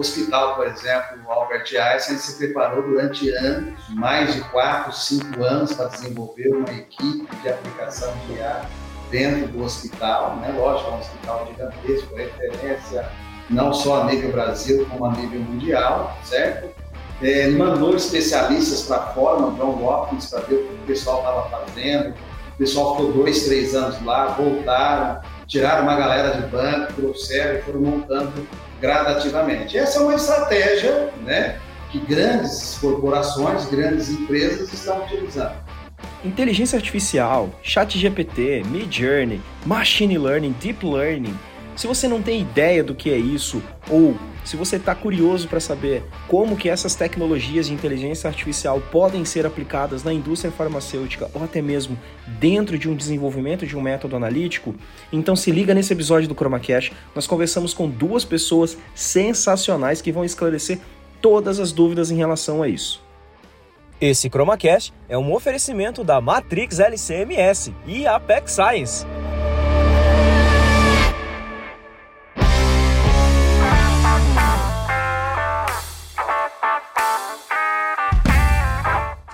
hospital, por exemplo, o Albert Einstein se preparou durante anos, mais de 4, 5 anos, para desenvolver uma equipe de aplicação de IA dentro do hospital, né? lógico, é um hospital gigantesco, referência não só a nível Brasil, como a nível mundial, certo? É, mandou especialistas para fora, no John Hopkins, para ver o que o pessoal estava fazendo. O pessoal ficou dois, três anos lá, voltaram, tiraram uma galera de banco, trouxeram e foram montando gradativamente. Essa é uma estratégia né, que grandes corporações, grandes empresas estão utilizando. Inteligência artificial, chat GPT, Midjourney, Machine Learning, Deep Learning. Se você não tem ideia do que é isso ou se você está curioso para saber como que essas tecnologias de inteligência artificial podem ser aplicadas na indústria farmacêutica ou até mesmo dentro de um desenvolvimento de um método analítico, então se liga nesse episódio do ChromaCast. Nós conversamos com duas pessoas sensacionais que vão esclarecer todas as dúvidas em relação a isso. Esse ChromaCast é um oferecimento da Matrix LCMS e Apex Science.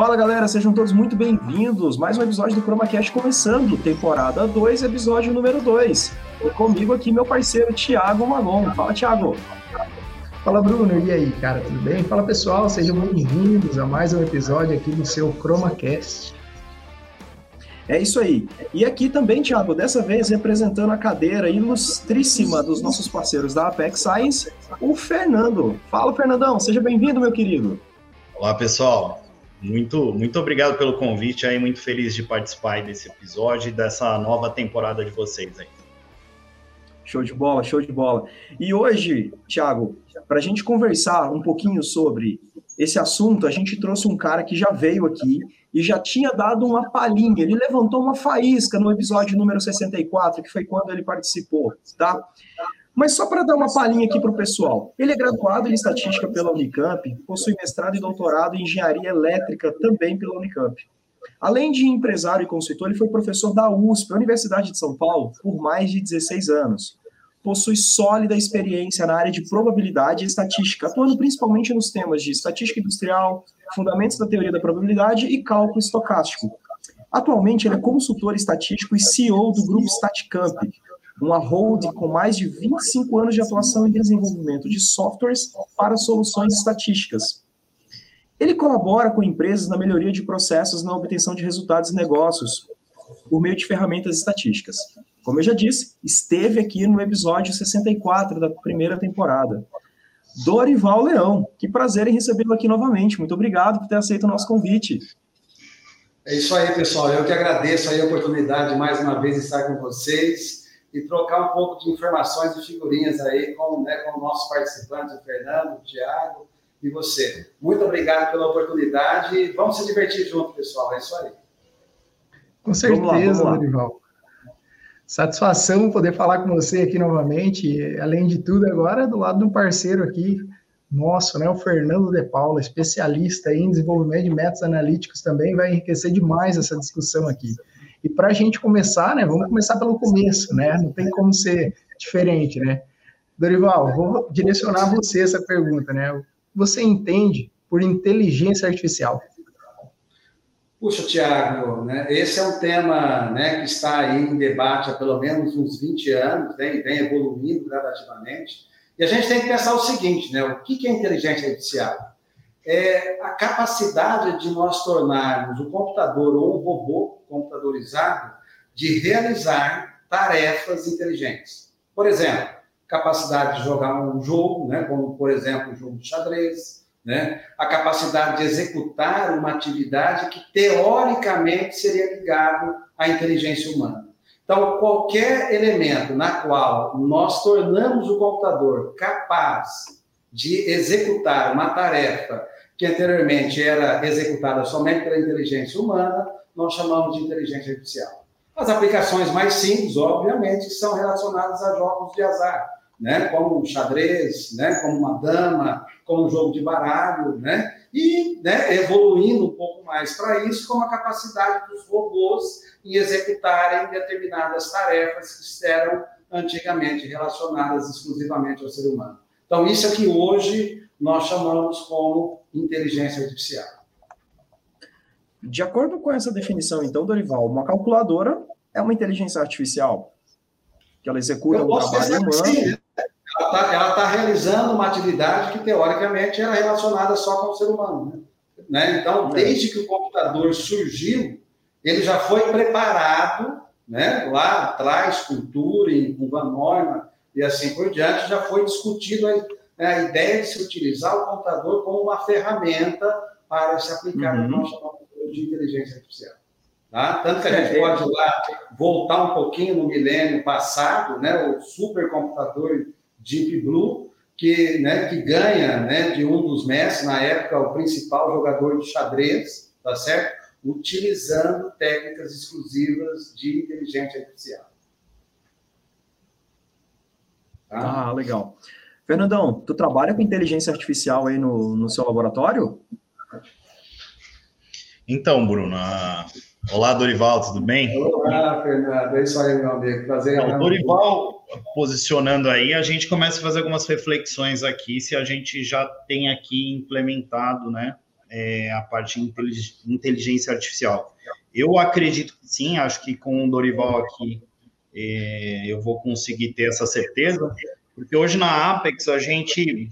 Fala galera, sejam todos muito bem-vindos. Mais um episódio do ChromaCast começando, temporada 2, episódio número 2. E comigo aqui meu parceiro Thiago Magon. Fala, Thiago. Fala, Bruno. E aí, cara, tudo bem? Fala, pessoal. Sejam bem-vindos a mais um episódio aqui do seu ChromaCast. É isso aí. E aqui também, Thiago, dessa vez representando a cadeira ilustríssima dos nossos parceiros da Apex Science, o Fernando. Fala, Fernandão. Seja bem-vindo, meu querido. Olá, pessoal. Muito, muito obrigado pelo convite aí, muito feliz de participar desse episódio e dessa nova temporada de vocês aí. Show de bola, show de bola. E hoje, Thiago, para a gente conversar um pouquinho sobre esse assunto, a gente trouxe um cara que já veio aqui e já tinha dado uma palhinha, ele levantou uma faísca no episódio número 64, que foi quando ele participou, tá? Mas só para dar uma palhinha aqui para o pessoal, ele é graduado em estatística pela Unicamp, possui mestrado e doutorado em engenharia elétrica também pela Unicamp. Além de empresário e consultor, ele foi professor da USP, Universidade de São Paulo, por mais de 16 anos. Possui sólida experiência na área de probabilidade e estatística, atuando principalmente nos temas de estatística industrial, fundamentos da teoria da probabilidade e cálculo estocástico. Atualmente, ele é consultor estatístico e CEO do grupo Staticamp, uma hold com mais de 25 anos de atuação em desenvolvimento de softwares para soluções estatísticas. Ele colabora com empresas na melhoria de processos na obtenção de resultados e negócios por meio de ferramentas estatísticas. Como eu já disse, esteve aqui no episódio 64 da primeira temporada. Dorival Leão, que prazer em recebê-lo aqui novamente. Muito obrigado por ter aceito o nosso convite. É isso aí, pessoal. Eu que agradeço a oportunidade de mais uma vez estar com vocês e trocar um pouco de informações e figurinhas aí com, né, com o nosso participante, o Fernando, o Tiago e você. Muito obrigado pela oportunidade. Vamos se divertir junto, pessoal. É isso aí. Com certeza, Dorival. Satisfação poder falar com você aqui novamente. Além de tudo, agora do lado de um parceiro aqui nosso, né, o Fernando De Paula, especialista em desenvolvimento de métodos analíticos, também vai enriquecer demais essa discussão aqui. E para a gente começar, né, vamos começar pelo começo, né? Não tem como ser diferente, né? Dorival, vou direcionar a você essa pergunta, né? Você entende por inteligência artificial? Puxa, Tiago, né, esse é um tema né, que está aí em debate há pelo menos uns 20 anos, vem, vem evoluindo gradativamente. E a gente tem que pensar o seguinte, né? O que é inteligência artificial? é a capacidade de nós tornarmos o computador ou um robô computadorizado de realizar tarefas inteligentes. Por exemplo, capacidade de jogar um jogo, né, como por exemplo o jogo de xadrez, né, a capacidade de executar uma atividade que teoricamente seria ligado à inteligência humana. Então, qualquer elemento na qual nós tornamos o computador capaz de executar uma tarefa que anteriormente era executada somente pela inteligência humana, nós chamamos de inteligência artificial. As aplicações mais simples, obviamente, são relacionadas a jogos de azar, né? como um xadrez, né? como uma dama, como um jogo de baralho, né? e né, evoluindo um pouco mais para isso, como a capacidade dos robôs em executarem determinadas tarefas que eram antigamente relacionadas exclusivamente ao ser humano. Então, isso é que hoje nós chamamos como inteligência artificial. De acordo com essa definição, então, Dorival, uma calculadora é uma inteligência artificial que ela executa um trabalho humano. Sim. Ela está tá realizando uma atividade que, teoricamente, era relacionada só com o ser humano. Né? né? Então, é. desde que o computador surgiu, ele já foi preparado né? lá atrás, cultura, com Van Neumann e assim por diante, já foi discutido a, a ideia de se utilizar o computador como uma ferramenta para se aplicar uhum. no chamamos de inteligência artificial. Tá? Tanto que a gente pode lá voltar um pouquinho no milênio passado, né? o supercomputador Deep Blue, que, né, que ganha né, de um dos mestres, na época, o principal jogador de xadrez, tá certo? Utilizando técnicas exclusivas de inteligência artificial. Tá? Ah, legal. Fernandão, tu trabalha com inteligência artificial aí no, no seu laboratório? Então, Bruno, a Olá, Dorival, tudo bem? Olá, Fernando. É isso aí, meu amigo. Prazer. Então, Dorival, posicionando aí, a gente começa a fazer algumas reflexões aqui, se a gente já tem aqui implementado, né, é, a parte de inteligência artificial. Eu acredito que sim, acho que com o Dorival aqui é, eu vou conseguir ter essa certeza, porque hoje na Apex a gente,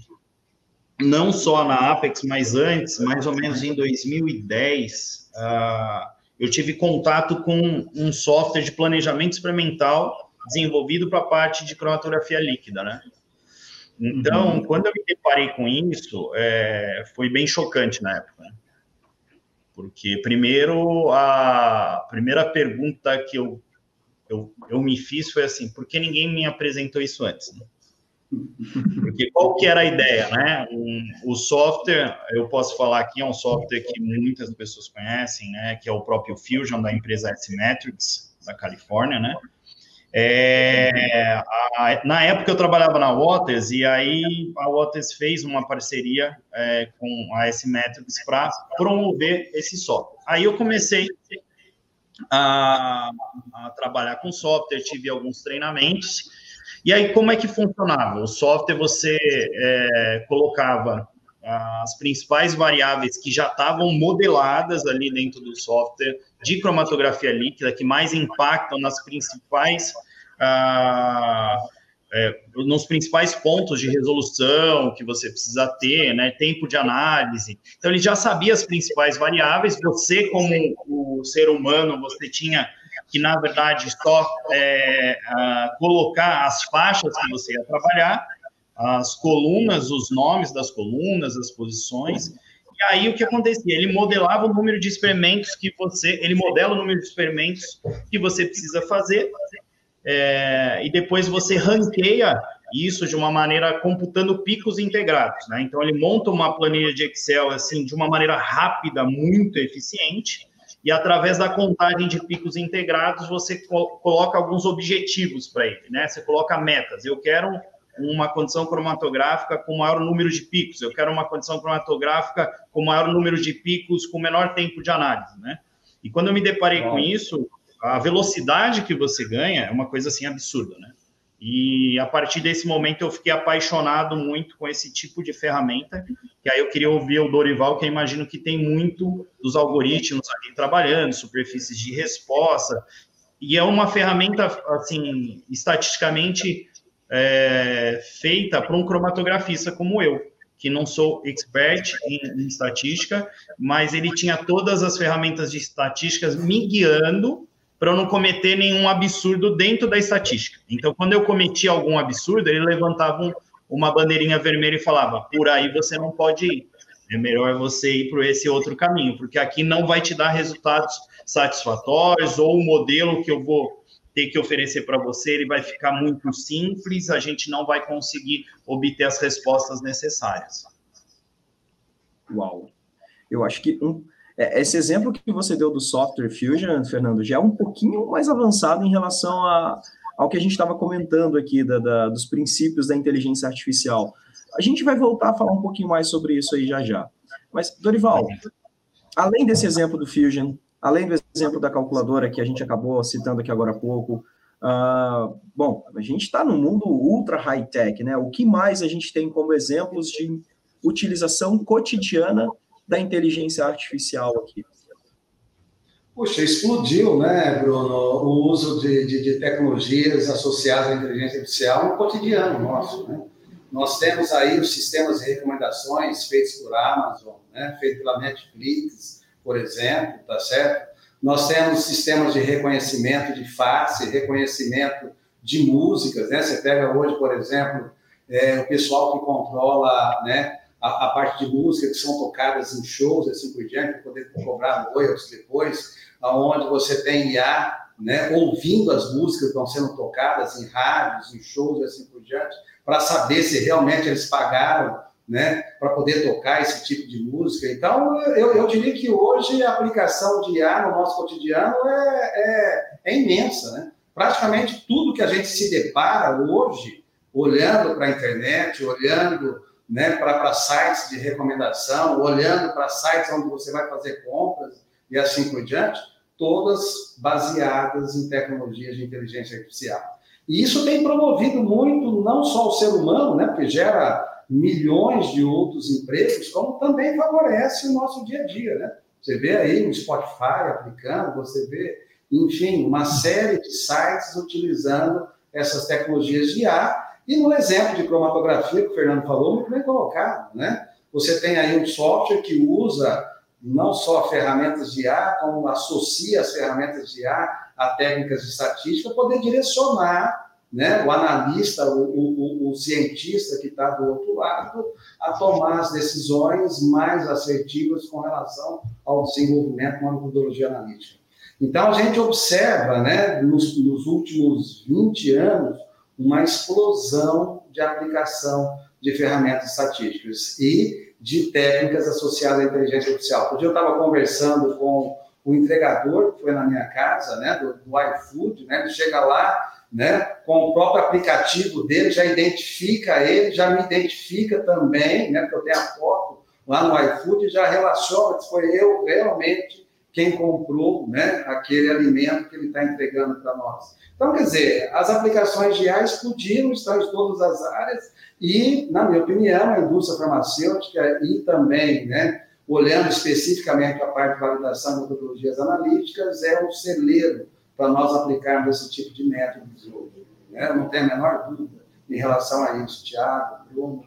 não só na Apex, mas antes, mais ou menos em 2010, uh, eu tive contato com um software de planejamento experimental desenvolvido para a parte de cromatografia líquida, né? Então, uhum. quando eu me deparei com isso, é, foi bem chocante na época. Né? Porque, primeiro, a primeira pergunta que eu, eu, eu me fiz foi assim: por que ninguém me apresentou isso antes? Né? Porque qual que era a ideia, né? Um, o software, eu posso falar aqui, é um software que muitas pessoas conhecem, né? Que é o próprio Fusion da empresa S-Metrics, da Califórnia, né? É, a, na época eu trabalhava na Waters e aí a Waters fez uma parceria é, com a S-Metrics para promover esse software. Aí eu comecei a, a trabalhar com software, tive alguns treinamentos e aí, como é que funcionava? O software você é, colocava as principais variáveis que já estavam modeladas ali dentro do software de cromatografia líquida, que mais impactam nas principais. Ah, é, nos principais pontos de resolução que você precisa ter, né, tempo de análise. Então, ele já sabia as principais variáveis. Você, como o ser humano, você tinha que na verdade só é, colocar as faixas que você ia trabalhar, as colunas, os nomes das colunas, as posições. E aí o que acontecia? Ele modelava o número de experimentos que você, ele modela o número de experimentos que você precisa fazer, é, e depois você ranqueia isso de uma maneira computando picos integrados, né? Então ele monta uma planilha de Excel assim de uma maneira rápida, muito eficiente e através da contagem de picos integrados você coloca alguns objetivos para ele, né? Você coloca metas. Eu quero uma condição cromatográfica com maior número de picos, eu quero uma condição cromatográfica com maior número de picos com menor tempo de análise, né? E quando eu me deparei Bom. com isso, a velocidade que você ganha é uma coisa assim absurda, né? E a partir desse momento eu fiquei apaixonado muito com esse tipo de ferramenta, que aí eu queria ouvir o Dorival, que eu imagino que tem muito dos algoritmos ali trabalhando, superfícies de resposta, e é uma ferramenta, assim, estatisticamente é, feita para um cromatografista como eu, que não sou expert em, em estatística, mas ele tinha todas as ferramentas de estatísticas me guiando para eu não cometer nenhum absurdo dentro da estatística. Então, quando eu cometia algum absurdo, ele levantava um, uma bandeirinha vermelha e falava: por aí você não pode ir. É melhor você ir por esse outro caminho, porque aqui não vai te dar resultados satisfatórios ou o modelo que eu vou ter que oferecer para você, ele vai ficar muito simples, a gente não vai conseguir obter as respostas necessárias. Uau. Eu acho que um, é, esse exemplo que você deu do software Fusion, Fernando, já é um pouquinho mais avançado em relação a, ao que a gente estava comentando aqui da, da, dos princípios da inteligência artificial. A gente vai voltar a falar um pouquinho mais sobre isso aí já já. Mas, Dorival, além desse exemplo do Fusion, além do exemplo da calculadora que a gente acabou citando aqui agora há pouco, Uh, bom, a gente está no mundo ultra high-tech, né? O que mais a gente tem como exemplos de utilização cotidiana da inteligência artificial aqui? Puxa, explodiu, né, Bruno, o uso de, de, de tecnologias associadas à inteligência artificial no cotidiano nosso, né? Nós temos aí os sistemas de recomendações feitos por Amazon, né, pela Netflix, por exemplo, tá certo? Nós temos sistemas de reconhecimento de face, reconhecimento de músicas, né? Você pega hoje, por exemplo, é, o pessoal que controla, né, a, a, parte de música que são tocadas em shows, assim por diante, para poder cobrar royalties depois, aonde você tem IA, né, ouvindo as músicas que estão sendo tocadas em rádios, em shows e assim por diante, para saber se realmente eles pagaram né, para poder tocar esse tipo de música. Então, eu, eu, diria que hoje a aplicação de IA no nosso cotidiano é, é, é imensa. Né? Praticamente tudo que a gente se depara hoje, olhando para a internet, olhando né, para sites de recomendação, olhando para sites onde você vai fazer compras e assim por diante, todas baseadas em tecnologias de inteligência artificial. E isso tem promovido muito não só o ser humano, né, porque gera milhões de outros empregos, como também favorece o nosso dia a dia, né? Você vê aí o Spotify aplicando, você vê, enfim, uma série de sites utilizando essas tecnologias de IA. E no exemplo de cromatografia que o Fernando falou, muito bem colocado, né? Você tem aí um software que usa não só ferramentas de IA, como associa as ferramentas de IA a técnicas de estatística, poder direcionar né, o analista, o, o, o cientista que está do outro lado, a tomar as decisões mais assertivas com relação ao desenvolvimento de uma metodologia analítica. Então, a gente observa, né, nos, nos últimos 20 anos, uma explosão de aplicação de ferramentas estatísticas e de técnicas associadas à inteligência artificial. Dia eu estava conversando com o entregador que foi na minha casa, né, do, do iFood, né, ele chega lá, né, com o próprio aplicativo dele, já identifica ele, já me identifica também, né, porque eu tenho a foto lá no iFood, já relaciona que foi eu realmente quem comprou, né, aquele alimento que ele está entregando para nós. Então, quer dizer, as aplicações de IA explodiram, estão em todas as áreas, e, na minha opinião, a indústria farmacêutica e também, né, olhando especificamente a parte de validação de metodologias analíticas, é um celeiro para nós aplicarmos esse tipo de métodos hoje. Né? Não tem a menor dúvida em relação a isso, Tiago, Bruno.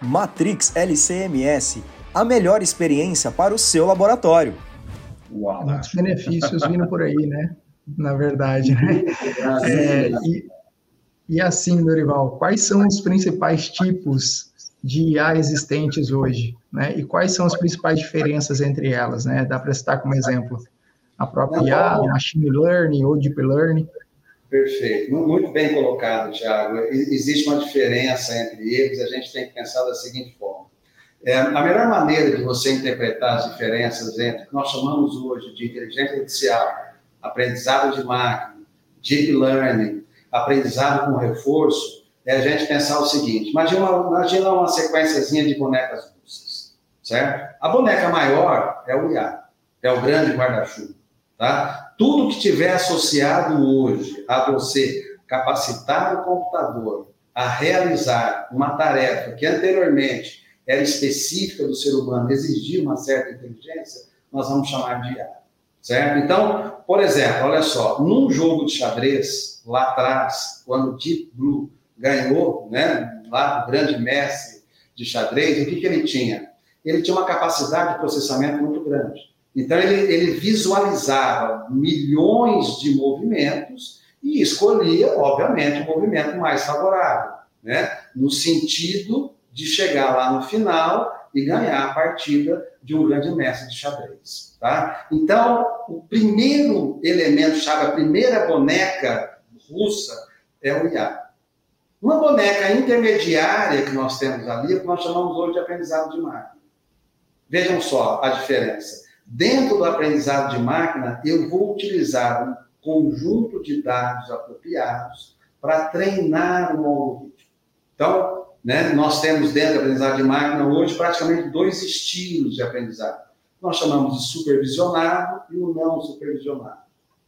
Matrix LCMS, a melhor experiência para o seu laboratório. Uau. Muitos benefícios vindo por aí, né? Na verdade, né? É, e, e assim, Dorival, quais são os principais tipos de IA existentes hoje, né? E quais são as principais diferenças entre elas, né? Dá para citar como exemplo a própria IA, machine learning ou deep learning. Perfeito, muito bem colocado, Tiago. Existe uma diferença entre eles, a gente tem que pensar da seguinte forma. É, a melhor maneira de você interpretar as diferenças entre o que nós chamamos hoje de inteligência artificial, aprendizado de máquina, deep learning, aprendizado com reforço, é a gente pensar o seguinte: imagina imagina uma sequenciazinha de bonecas russas, certo? A boneca maior é o IA, é o grande guarda-chuva, tá? Tudo que tiver associado hoje a você capacitar o computador a realizar uma tarefa que anteriormente era específica do ser humano, exigia uma certa inteligência, nós vamos chamar de IA, certo? Então, por exemplo, olha só, num jogo de xadrez, lá atrás, quando Deep Blue ganhou, né, lá o grande mestre de xadrez, o que, que ele tinha? Ele tinha uma capacidade de processamento muito grande. Então, ele, ele visualizava milhões de movimentos e escolhia, obviamente, o movimento mais favorável, né? no sentido de chegar lá no final e ganhar a partida de um grande mestre de xadrez. Tá? Então, o primeiro elemento-chave, a primeira boneca russa é o IA. Uma boneca intermediária que nós temos ali, o que nós chamamos hoje de aprendizado de máquina. Vejam só a diferença. Dentro do aprendizado de máquina, eu vou utilizar um conjunto de dados apropriados para treinar um algoritmo. Então, né, nós temos dentro do aprendizado de máquina hoje praticamente dois estilos de aprendizado. Nós chamamos de supervisionado e o não supervisionado.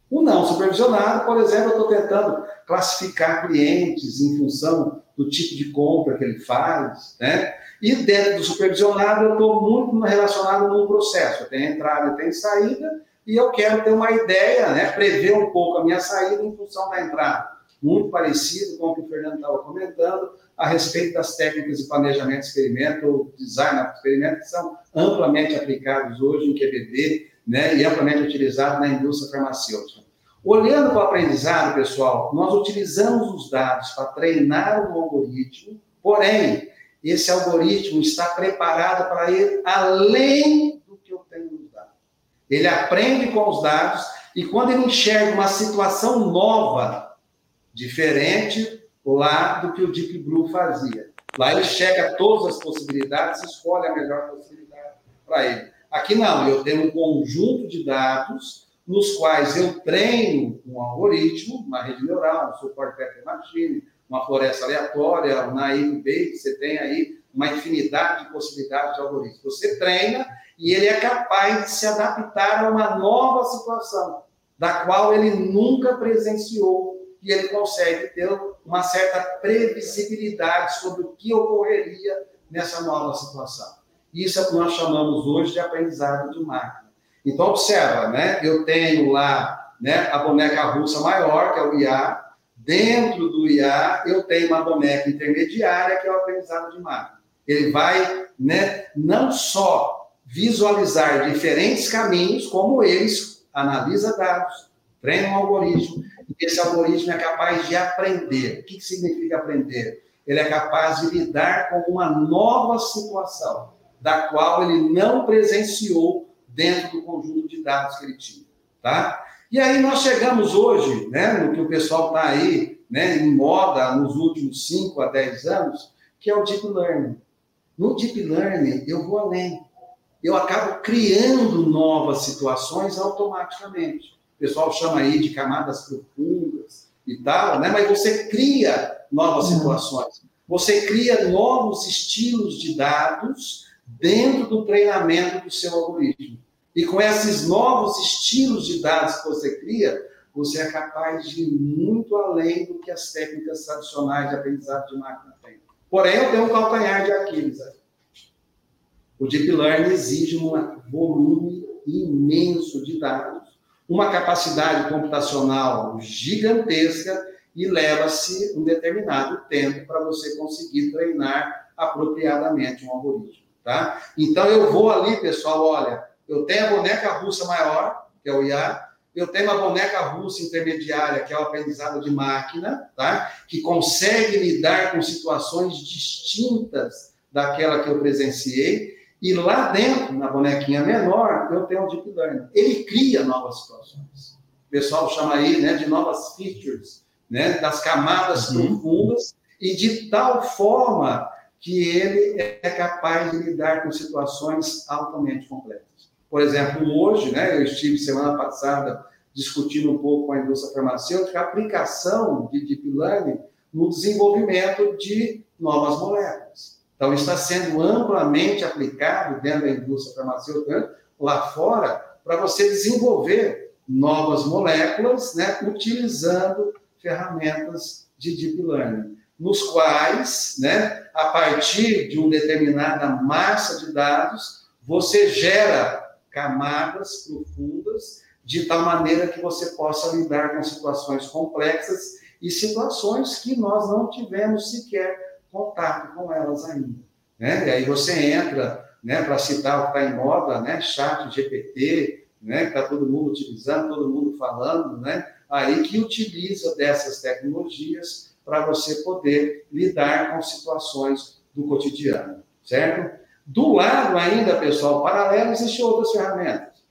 O não supervisionado, por exemplo, eu estou tentando classificar clientes em função do tipo de compra que ele faz, né? E dentro do supervisionado, eu estou muito relacionado no processo. Eu tenho entrada e tenho saída, e eu quero ter uma ideia, né? Prever um pouco a minha saída em função da entrada. Muito parecido com o que o Fernando estava comentando a respeito das técnicas de planejamento experimento, design de experimento, que são amplamente aplicados hoje em QBD, né? E amplamente utilizados na indústria farmacêutica. Olhando para o aprendizado, pessoal, nós utilizamos os dados para treinar um algoritmo, porém, esse algoritmo está preparado para ir além do que eu tenho nos dados. Ele aprende com os dados e quando ele enxerga uma situação nova, diferente lá do que o Deep Blue fazia. Lá ele chega todas as possibilidades e escolhe a melhor possibilidade para ele. Aqui não, eu tenho um conjunto de dados nos quais eu treino um algoritmo, uma rede neural, um suporte machine, uma floresta aleatória, um naive Bayes, você tem aí uma infinidade de possibilidades de algoritmos. Você treina e ele é capaz de se adaptar a uma nova situação, da qual ele nunca presenciou, e ele consegue ter uma certa previsibilidade sobre o que ocorreria nessa nova situação. Isso é o que nós chamamos hoje de aprendizado de máquina. Então, observa, né? eu tenho lá né, a boneca russa maior, que é o IA, Dentro do IA, eu tenho uma boneca intermediária, que é o aprendizado de máquina. Ele vai né, não só visualizar diferentes caminhos, como eles analisa dados, treina um algoritmo, esse algoritmo é capaz de aprender. O que, significa aprender? Ele é capaz de lidar com uma nova situação, da qual ele não presenciou dentro do conjunto de dados que ele tinha. Tá? E aí nós chegamos hoje, né, no que o pessoal está aí, né, em moda nos últimos 5 a 10 anos, que é o Deep Learning. No Deep Learning, eu vou além. Eu acabo criando novas situações automaticamente. O pessoal chama aí de camadas profundas e tal, né? mas você cria novas uhum. situações. Você cria novos estilos de dados dentro do treinamento do seu algoritmo. E com esses novos estilos de dados que você cria, você é capaz de ir muito além do que as técnicas tradicionais de aprendizado de máquina têm. Porém, eu tenho um calcanhar de Aquiles. O Deep Learning exige um volume imenso de dados, uma capacidade computacional gigantesca e leva-se um determinado tempo para você conseguir treinar apropriadamente um algoritmo. Tá? Então, eu vou ali, pessoal, olha, eu tenho a boneca russa maior, que é o IA, eu tenho uma boneca russa intermediária, que é o aprendizado de máquina, tá? que consegue lidar com situações distintas daquela que eu presenciei, e lá dentro, na bonequinha menor, eu tenho o Deep Learning. Ele cria novas situações. O pessoal chama aí né, de novas features, né, das camadas uhum. profundas, e de tal forma que ele é capaz de lidar com situações altamente complexas. Por exemplo, hoje, né, eu estive semana passada discutindo um pouco com a indústria farmacêutica a aplicação de Deep Learning no desenvolvimento de novas moléculas. Então, está sendo amplamente aplicado dentro da indústria farmacêutica, lá fora, para você desenvolver novas moléculas, né, utilizando ferramentas de Deep Learning, nos quais, né, a partir de uma determinada massa de dados, você gera camadas profundas, de tal maneira que você possa lidar com situações complexas e situações que nós não tivemos sequer contato com elas ainda. Né? E aí você entra, né, para citar o que está em moda, né, chat GPT, né, que está todo mundo utilizando, todo mundo falando, né, aí que utiliza dessas tecnologias para você poder lidar com situações do cotidiano, certo? Do lado ainda, pessoal, paralelo, existem outras ferramentas,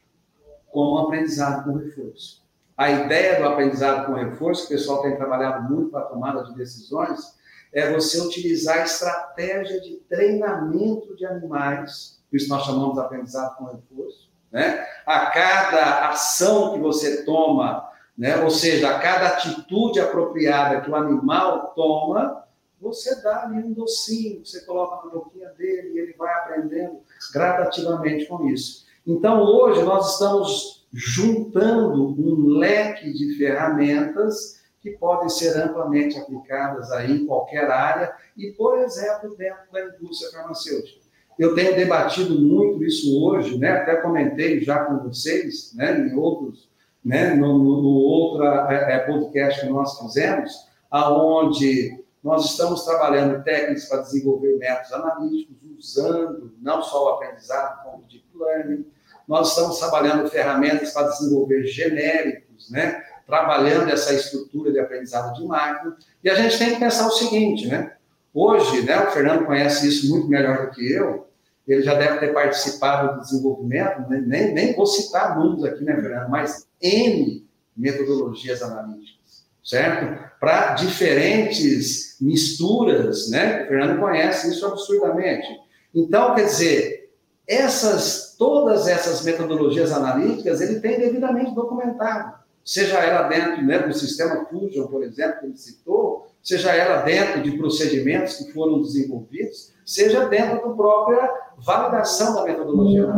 como o aprendizado com reforço. A ideia do aprendizado com reforço, que o pessoal tem trabalhado muito para a tomada de decisões, é você utilizar a estratégia de treinamento de animais, que isso nós chamamos de aprendizado com reforço, né? A cada ação que você toma, né? ou seja, a cada atitude apropriada que o animal toma, você dá ali um docinho, você coloca na boquinha dele e ele vai aprendendo gradativamente com isso. Então, hoje, nós estamos juntando um leque de ferramentas que podem ser amplamente aplicadas aí em qualquer área e, por exemplo, dentro da indústria farmacêutica. Eu tenho debatido muito isso hoje, né? até comentei já com vocês, né? em outros, né? no, no, no outro é, é, podcast que nós fizemos, aonde nós estamos trabalhando técnicas para desenvolver métodos analíticos, usando não só o aprendizado, como o deep learning. Nós estamos trabalhando ferramentas para desenvolver genéricos, né? Trabalhando essa estrutura de aprendizado de máquina. E a gente tem que pensar o seguinte, né? Hoje, né, o Fernando conhece isso muito melhor do que eu, ele já deve ter participado do desenvolvimento, né? nem, nem vou citar números aqui, né, Fernando, mas N metodologias analíticas, certo? Para diferentes misturas, né? O Fernando conhece isso absurdamente. Então, quer dizer, essas, todas essas metodologias analíticas, ele tem devidamente documentado seja ela dentro né, do sistema Fusion, por exemplo, que ele citou, seja ela dentro de procedimentos que foram desenvolvidos, seja dentro da própria validação da metodologia.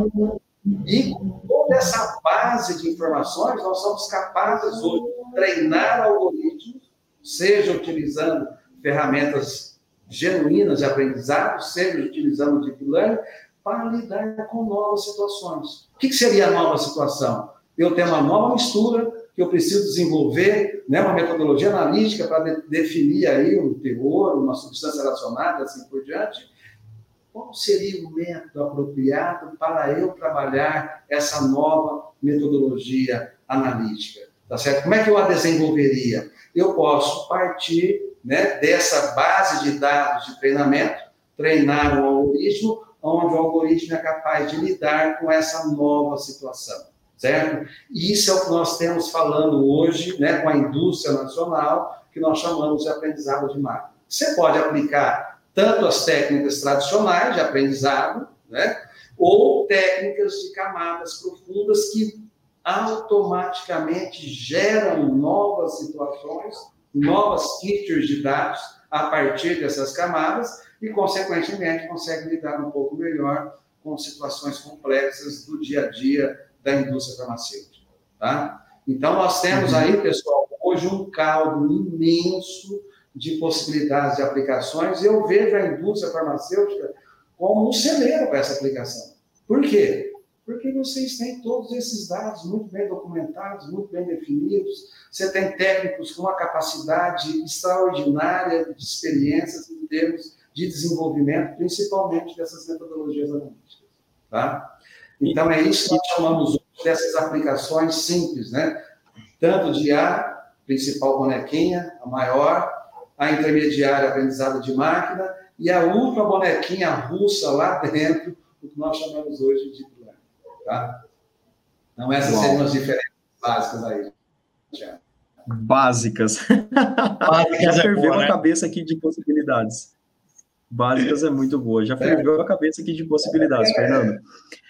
E com toda essa base de informações, nós somos capazes hoje de treinar algoritmos, seja utilizando ferramentas genuínas de aprendizado, seja utilizando deep learning, para lidar com novas situações. O que seria a nova situação? Eu tenho uma nova mistura que eu preciso desenvolver né, uma metodologia analítica para de, definir aí um teor, uma substância relacionada, assim por diante. Qual seria o método apropriado para eu trabalhar essa nova metodologia analítica? Tá certo? Como é que eu a desenvolveria? Eu posso partir né, dessa base de dados de treinamento, treinar um algoritmo, onde o algoritmo é capaz de lidar com essa nova situação certo? E isso é o que nós temos falando hoje, né, com a indústria nacional, que nós chamamos de aprendizado de máquina. Você pode aplicar tanto as técnicas tradicionais de aprendizado, né, ou técnicas de camadas profundas que automaticamente geram novas situações, novas features de dados a partir dessas camadas e, consequentemente, consegue lidar um pouco melhor com situações complexas do dia a dia da indústria farmacêutica. Tá? Então, nós temos uhum. aí, pessoal, hoje um caldo imenso de possibilidades de aplicações. e Eu vejo a indústria farmacêutica como um celeiro para essa aplicação. Por quê? Porque vocês têm todos esses dados muito bem documentados, muito bem definidos. Você tem técnicos com uma capacidade extraordinária de experiências em termos de desenvolvimento, principalmente dessas metodologias analíticas. Tá? Então, é isso que nós chamamos dessas aplicações simples, né? Tanto de A, principal bonequinha, a maior, a intermediária, aprendizado de máquina, e a última bonequinha russa lá dentro, o que nós chamamos hoje de plano. Tá? Então, essas Uau. seriam as diferenças básicas aí. Básicas. Básicas Já é ferveu boa, né? a cabeça aqui de possibilidades. Básicas é muito boa. Já ferveu a cabeça aqui de possibilidades, é. Fernando.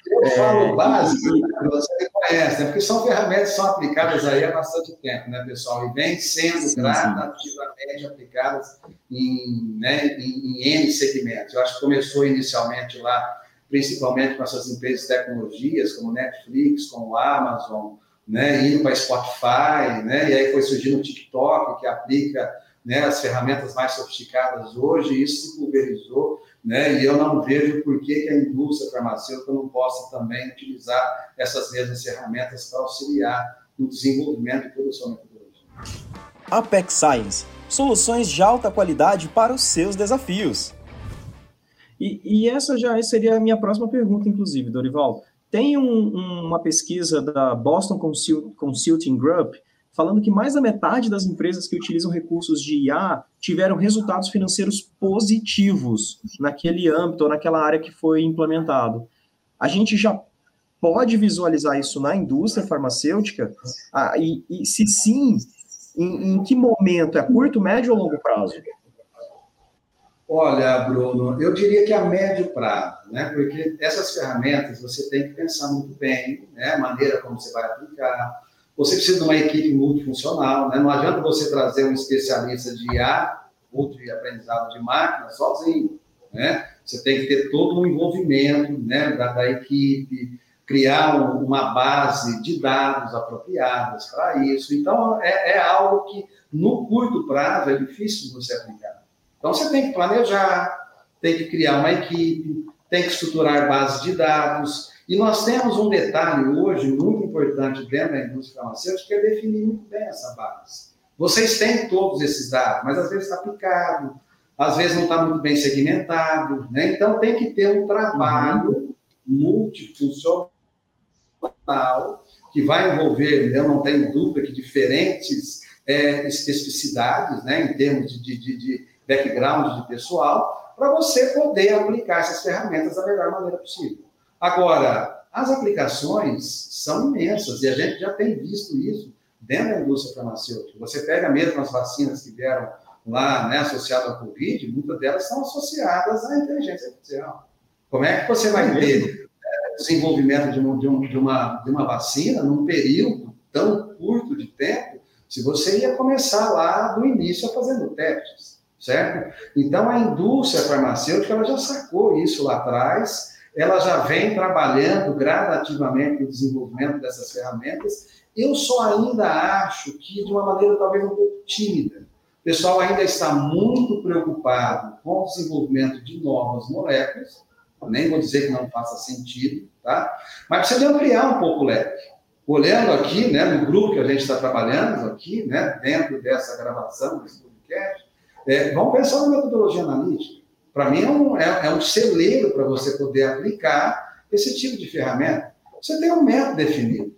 Eu é, falo básico, e... você conhece, né? porque são ferramentas que são aplicadas aí há bastante tempo, né, pessoal? E vem sendo sim, gradativamente sim. aplicadas em, né, em, em N segmentos. Eu acho que começou inicialmente lá, principalmente com essas empresas de tecnologias, como Netflix, como Amazon, né, indo para Spotify, né, e aí foi surgindo o TikTok, que aplica né, as ferramentas mais sofisticadas hoje, isso se pulverizou né? E eu não vejo por que, que a indústria farmacêutica não possa também utilizar essas mesmas ferramentas para auxiliar no desenvolvimento e produção da metodologia. Apex Science, soluções de alta qualidade para os seus desafios. E, e essa já seria a minha próxima pergunta, inclusive, Dorival. Tem um, uma pesquisa da Boston Consulting Group falando que mais da metade das empresas que utilizam recursos de IA tiveram resultados financeiros positivos naquele âmbito ou naquela área que foi implementado. A gente já pode visualizar isso na indústria farmacêutica? Ah, e, e, se sim, em, em que momento? É curto, médio ou longo prazo? Olha, Bruno, eu diria que a médio prazo, né? Porque essas ferramentas você tem que pensar muito bem, né? A maneira como você vai aplicar, você precisa de uma equipe multifuncional, né? não adianta você trazer um especialista de IA ou de aprendizado de máquina sozinho, né? Você tem que ter todo um envolvimento né, da, da equipe, criar um, uma base de dados apropriadas para isso. Então, é, é, algo que, no curto prazo, é difícil você aplicar. Então, você tem que planejar, tem que criar uma equipe, tem que estruturar bases de dados. E nós temos um detalhe hoje muito importante dentro da indústria farmacêutica, que é definir muito bem essa base. Vocês têm todos esses dados, mas às vezes está picado, às vezes não está muito bem segmentado, né? Então tem que ter um trabalho multifuncional que vai envolver, eu não tenho dúvida que diferentes é, especificidades, né, em termos de, de, de background de pessoal, para você poder aplicar essas ferramentas da melhor maneira possível. Agora, as aplicações são imensas e a gente já tem visto isso dentro da indústria farmacêutica. Você pega mesmo as vacinas que vieram lá, né, associadas ao Covid, muitas delas são associadas à inteligência artificial. Como é que você vai ter é, desenvolvimento de, um, de, um, de, uma, de uma vacina num período tão curto de tempo, se você ia começar lá do início fazendo testes, certo? Então, a indústria farmacêutica ela já sacou isso lá atrás, ela já vem trabalhando gradativamente no desenvolvimento dessas ferramentas. Eu só ainda acho que de uma maneira talvez um pouco tímida. O pessoal ainda está muito preocupado com o desenvolvimento de novas moléculas, nem vou dizer que não faça sentido, tá? Mas precisa ampliar um pouco o leque. Olhando aqui, né, no grupo que a gente está trabalhando aqui, né, dentro dessa gravação, desse podcast, é, vamos pensar na metodologia analítica. Para mim, é um, é, é um celeiro para você poder aplicar esse tipo de ferramenta. Você tem um método definido.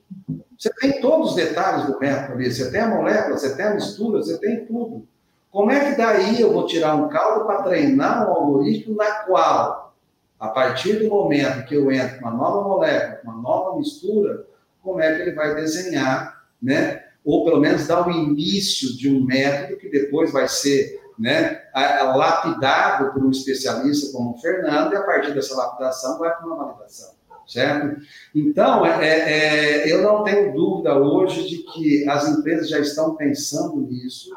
Você tem todos os detalhes do método ali. Você tem a molécula, você tem a mistura, você tem tudo. Como é que daí eu vou tirar um caldo para treinar um algoritmo na qual a partir do momento que eu entro com uma nova molécula, uma nova mistura, como é que ele vai desenhar, né? Ou pelo menos dar o início de um método que depois vai ser né, lapidado por um especialista como o Fernando, e a partir dessa lapidação vai para uma validação, certo? Então, é, é, é, eu não tenho dúvida hoje de que as empresas já estão pensando nisso,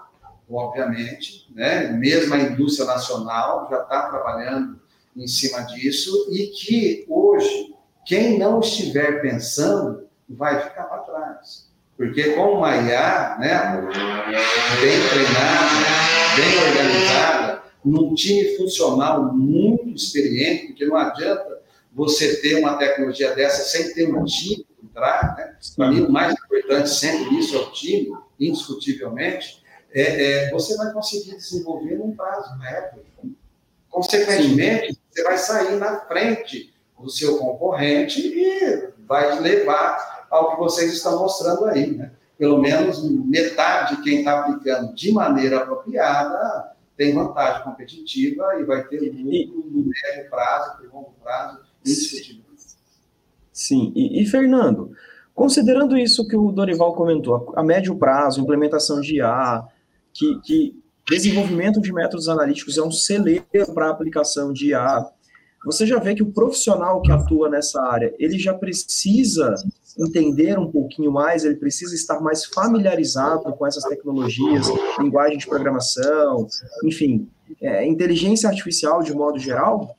obviamente, né? mesmo a indústria nacional já está trabalhando em cima disso e que hoje, quem não estiver pensando, vai ficar para trás. Porque com uma IA, né, bem treinada, bem organizada, num time funcional muito experiente, porque não adianta você ter uma tecnologia dessa sem ter um time por né? Para mim, o mais importante sempre isso é o time, indiscutivelmente, é, é, você vai conseguir desenvolver num prazo recorde. Consequentemente, você vai sair na frente do seu concorrente e vai levar ao que vocês estão mostrando aí, né? Pelo menos metade de quem está aplicando de maneira apropriada tem vantagem competitiva e vai ter lucro no médio prazo, no longo prazo, indiscutível. Sim, e, e, Fernando, considerando isso que o Dorival comentou, a, a médio prazo, implementação de IA, que, que Desenvolvimento de métodos analíticos é um celeiro para a aplicação de IA. Você já vê que o profissional que atua nessa área, ele já precisa entender um pouquinho mais, ele precisa estar mais familiarizado com essas tecnologias, linguagem de programação, enfim, é, inteligência artificial de modo geral?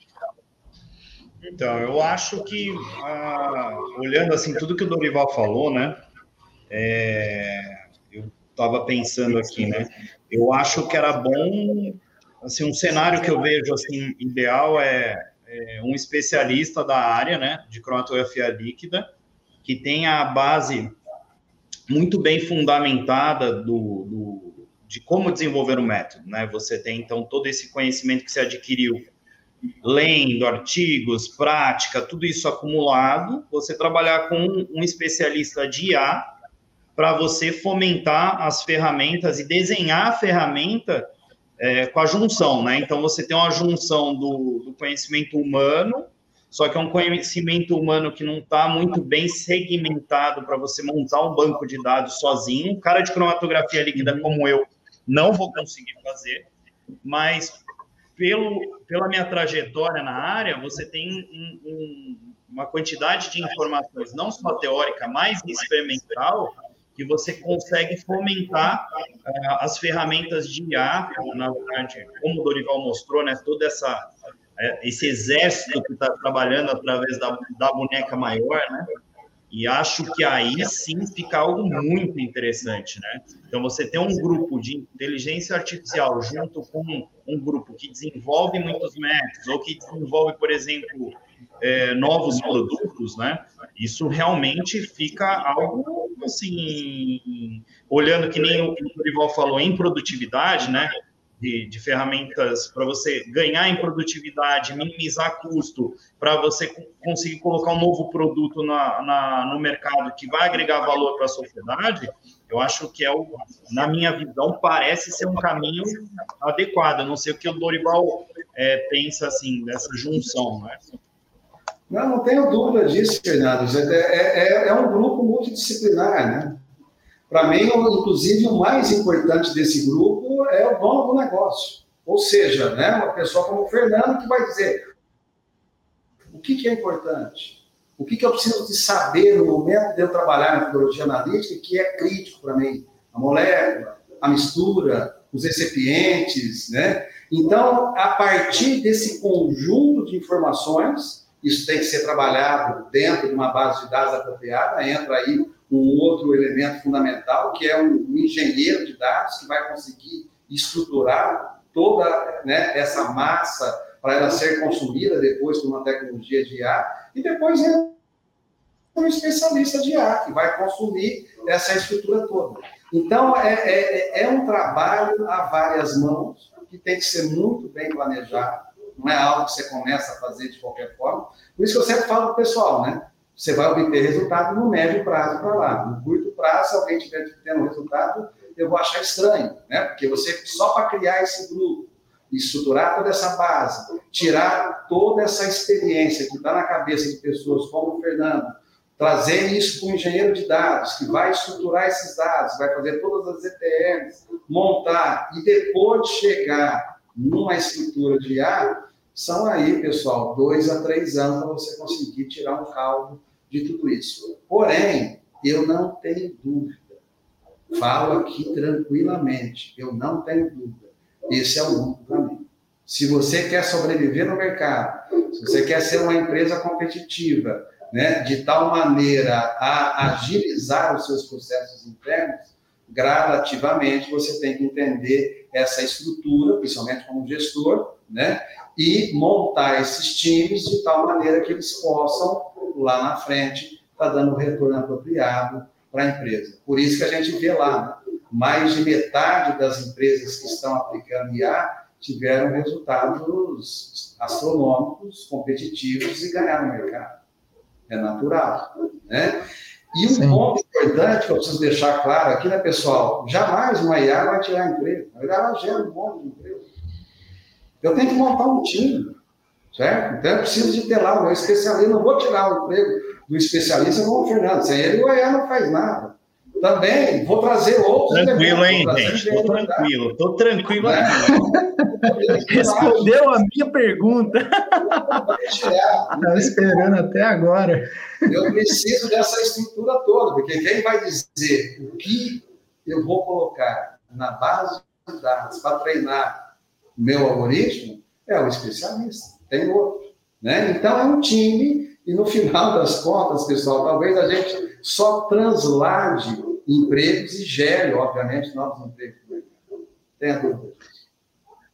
Então, eu acho que, ah, olhando assim tudo que o Dorival falou, né, é, eu estava pensando aqui, né, eu acho que era bom, assim, um cenário que eu vejo assim ideal é, é um especialista da área, né, de cromatografia líquida, que tenha a base muito bem fundamentada do, do, de como desenvolver o método, né? Você tem então todo esse conhecimento que você adquiriu lendo artigos, prática, tudo isso acumulado, você trabalhar com um especialista de IA para você fomentar as ferramentas e desenhar a ferramenta é, com a junção, né? Então, você tem uma junção do, do conhecimento humano, só que é um conhecimento humano que não está muito bem segmentado para você montar um banco de dados sozinho. Um cara de cromatografia líquida como eu não vou conseguir fazer, mas pelo, pela minha trajetória na área, você tem um, um, uma quantidade de informações, não só teórica, mas experimental, que você consegue fomentar uh, as ferramentas de IA, na verdade, como o Dorival mostrou, né, toda essa é, esse exército que está trabalhando através da, da boneca maior, né? E acho que aí sim fica algo muito interessante, né? Então, você tem um grupo de inteligência artificial junto com um grupo que desenvolve muitos métodos, ou que desenvolve, por exemplo, é, novos produtos, né? Isso realmente fica algo, assim, olhando que nem o Dorival falou, em produtividade, né? De, de ferramentas para você ganhar em produtividade, minimizar custo, para você conseguir colocar um novo produto na, na, no mercado que vai agregar valor para a sociedade, eu acho que é o, na minha visão, parece ser um caminho adequado. não sei o que o Dorival é, pensa assim dessa junção, né? Não, não tenho dúvida disso, Fernando. É, é, é um grupo multidisciplinar, né? Para mim, inclusive, o mais importante desse grupo é o dono do negócio. Ou seja, né, uma pessoa como o Fernando que vai dizer o que, que é importante, o que, que eu preciso de saber no momento de eu trabalhar na metodologia analítica que é crítico para mim. A molécula, a mistura, os recipientes, né? Então, a partir desse conjunto de informações, isso tem que ser trabalhado dentro de uma base de dados apropriada, entra aí um outro elemento fundamental, que é um, engenheiro de dados que vai conseguir estruturar toda né, essa massa para ela ser consumida depois por uma tecnologia de IA, e depois é um especialista de IA que vai consumir essa estrutura toda. Então, é, é, é um trabalho a várias mãos, que tem que ser muito bem planejado, não é algo que você começa a fazer de qualquer forma. Por isso que eu sempre falo para o pessoal, né? Você vai obter resultado no médio prazo para lá. No curto prazo, se alguém estiver tendo resultado, eu vou achar estranho, né? Porque você, só para criar esse grupo, estruturar toda essa base, tirar toda essa experiência que está na cabeça de pessoas como o Fernando, trazer isso para um engenheiro de dados, que vai estruturar esses dados, vai fazer todas as ETLs, montar, e depois chegar numa estrutura de IA, são aí, pessoal, dois a três anos para você conseguir tirar um caldo de tudo isso. Porém, eu não tenho dúvida. Falo aqui tranquilamente, eu não tenho dúvida. Esse é o único caminho. Se você quer sobreviver no mercado, se você quer ser uma empresa competitiva, né, de tal maneira a agilizar os seus processos internos, gradativamente você tem que entender essa estrutura, principalmente como gestor, né, e montar esses times de tal maneira que eles possam, lá na frente, estar tá dando o retorno apropriado para a empresa. Por isso que a gente vê lá, né? mais de metade das empresas que estão aplicando IA tiveram resultados astronômicos, competitivos e ganharam o mercado. É natural. Né? E um Sim. ponto importante que eu preciso deixar claro aqui, né, pessoal? Jamais uma IA vai tirar emprego. Na verdade, ela gera um monte de emprego. Eu tenho que montar um time, certo? Então eu preciso de ter lá meu especialista. Não vou tirar o emprego do especialista como o Fernando. Sem ele, o EA não faz nada. Também vou trazer outros. Tranquilo, hein, gente? Estou tranquilo, estou tranquilo aqui. Respondeu a minha pergunta. Estava esperando até agora. Eu preciso dessa estrutura toda, porque quem vai dizer o que eu vou colocar na base de dados para treinar meu algoritmo é o especialista, tem outro. Né? Então, é um time, e no final das contas, pessoal, talvez a gente só translade empregos e gere, obviamente, novos empregos. Tenha dúvida.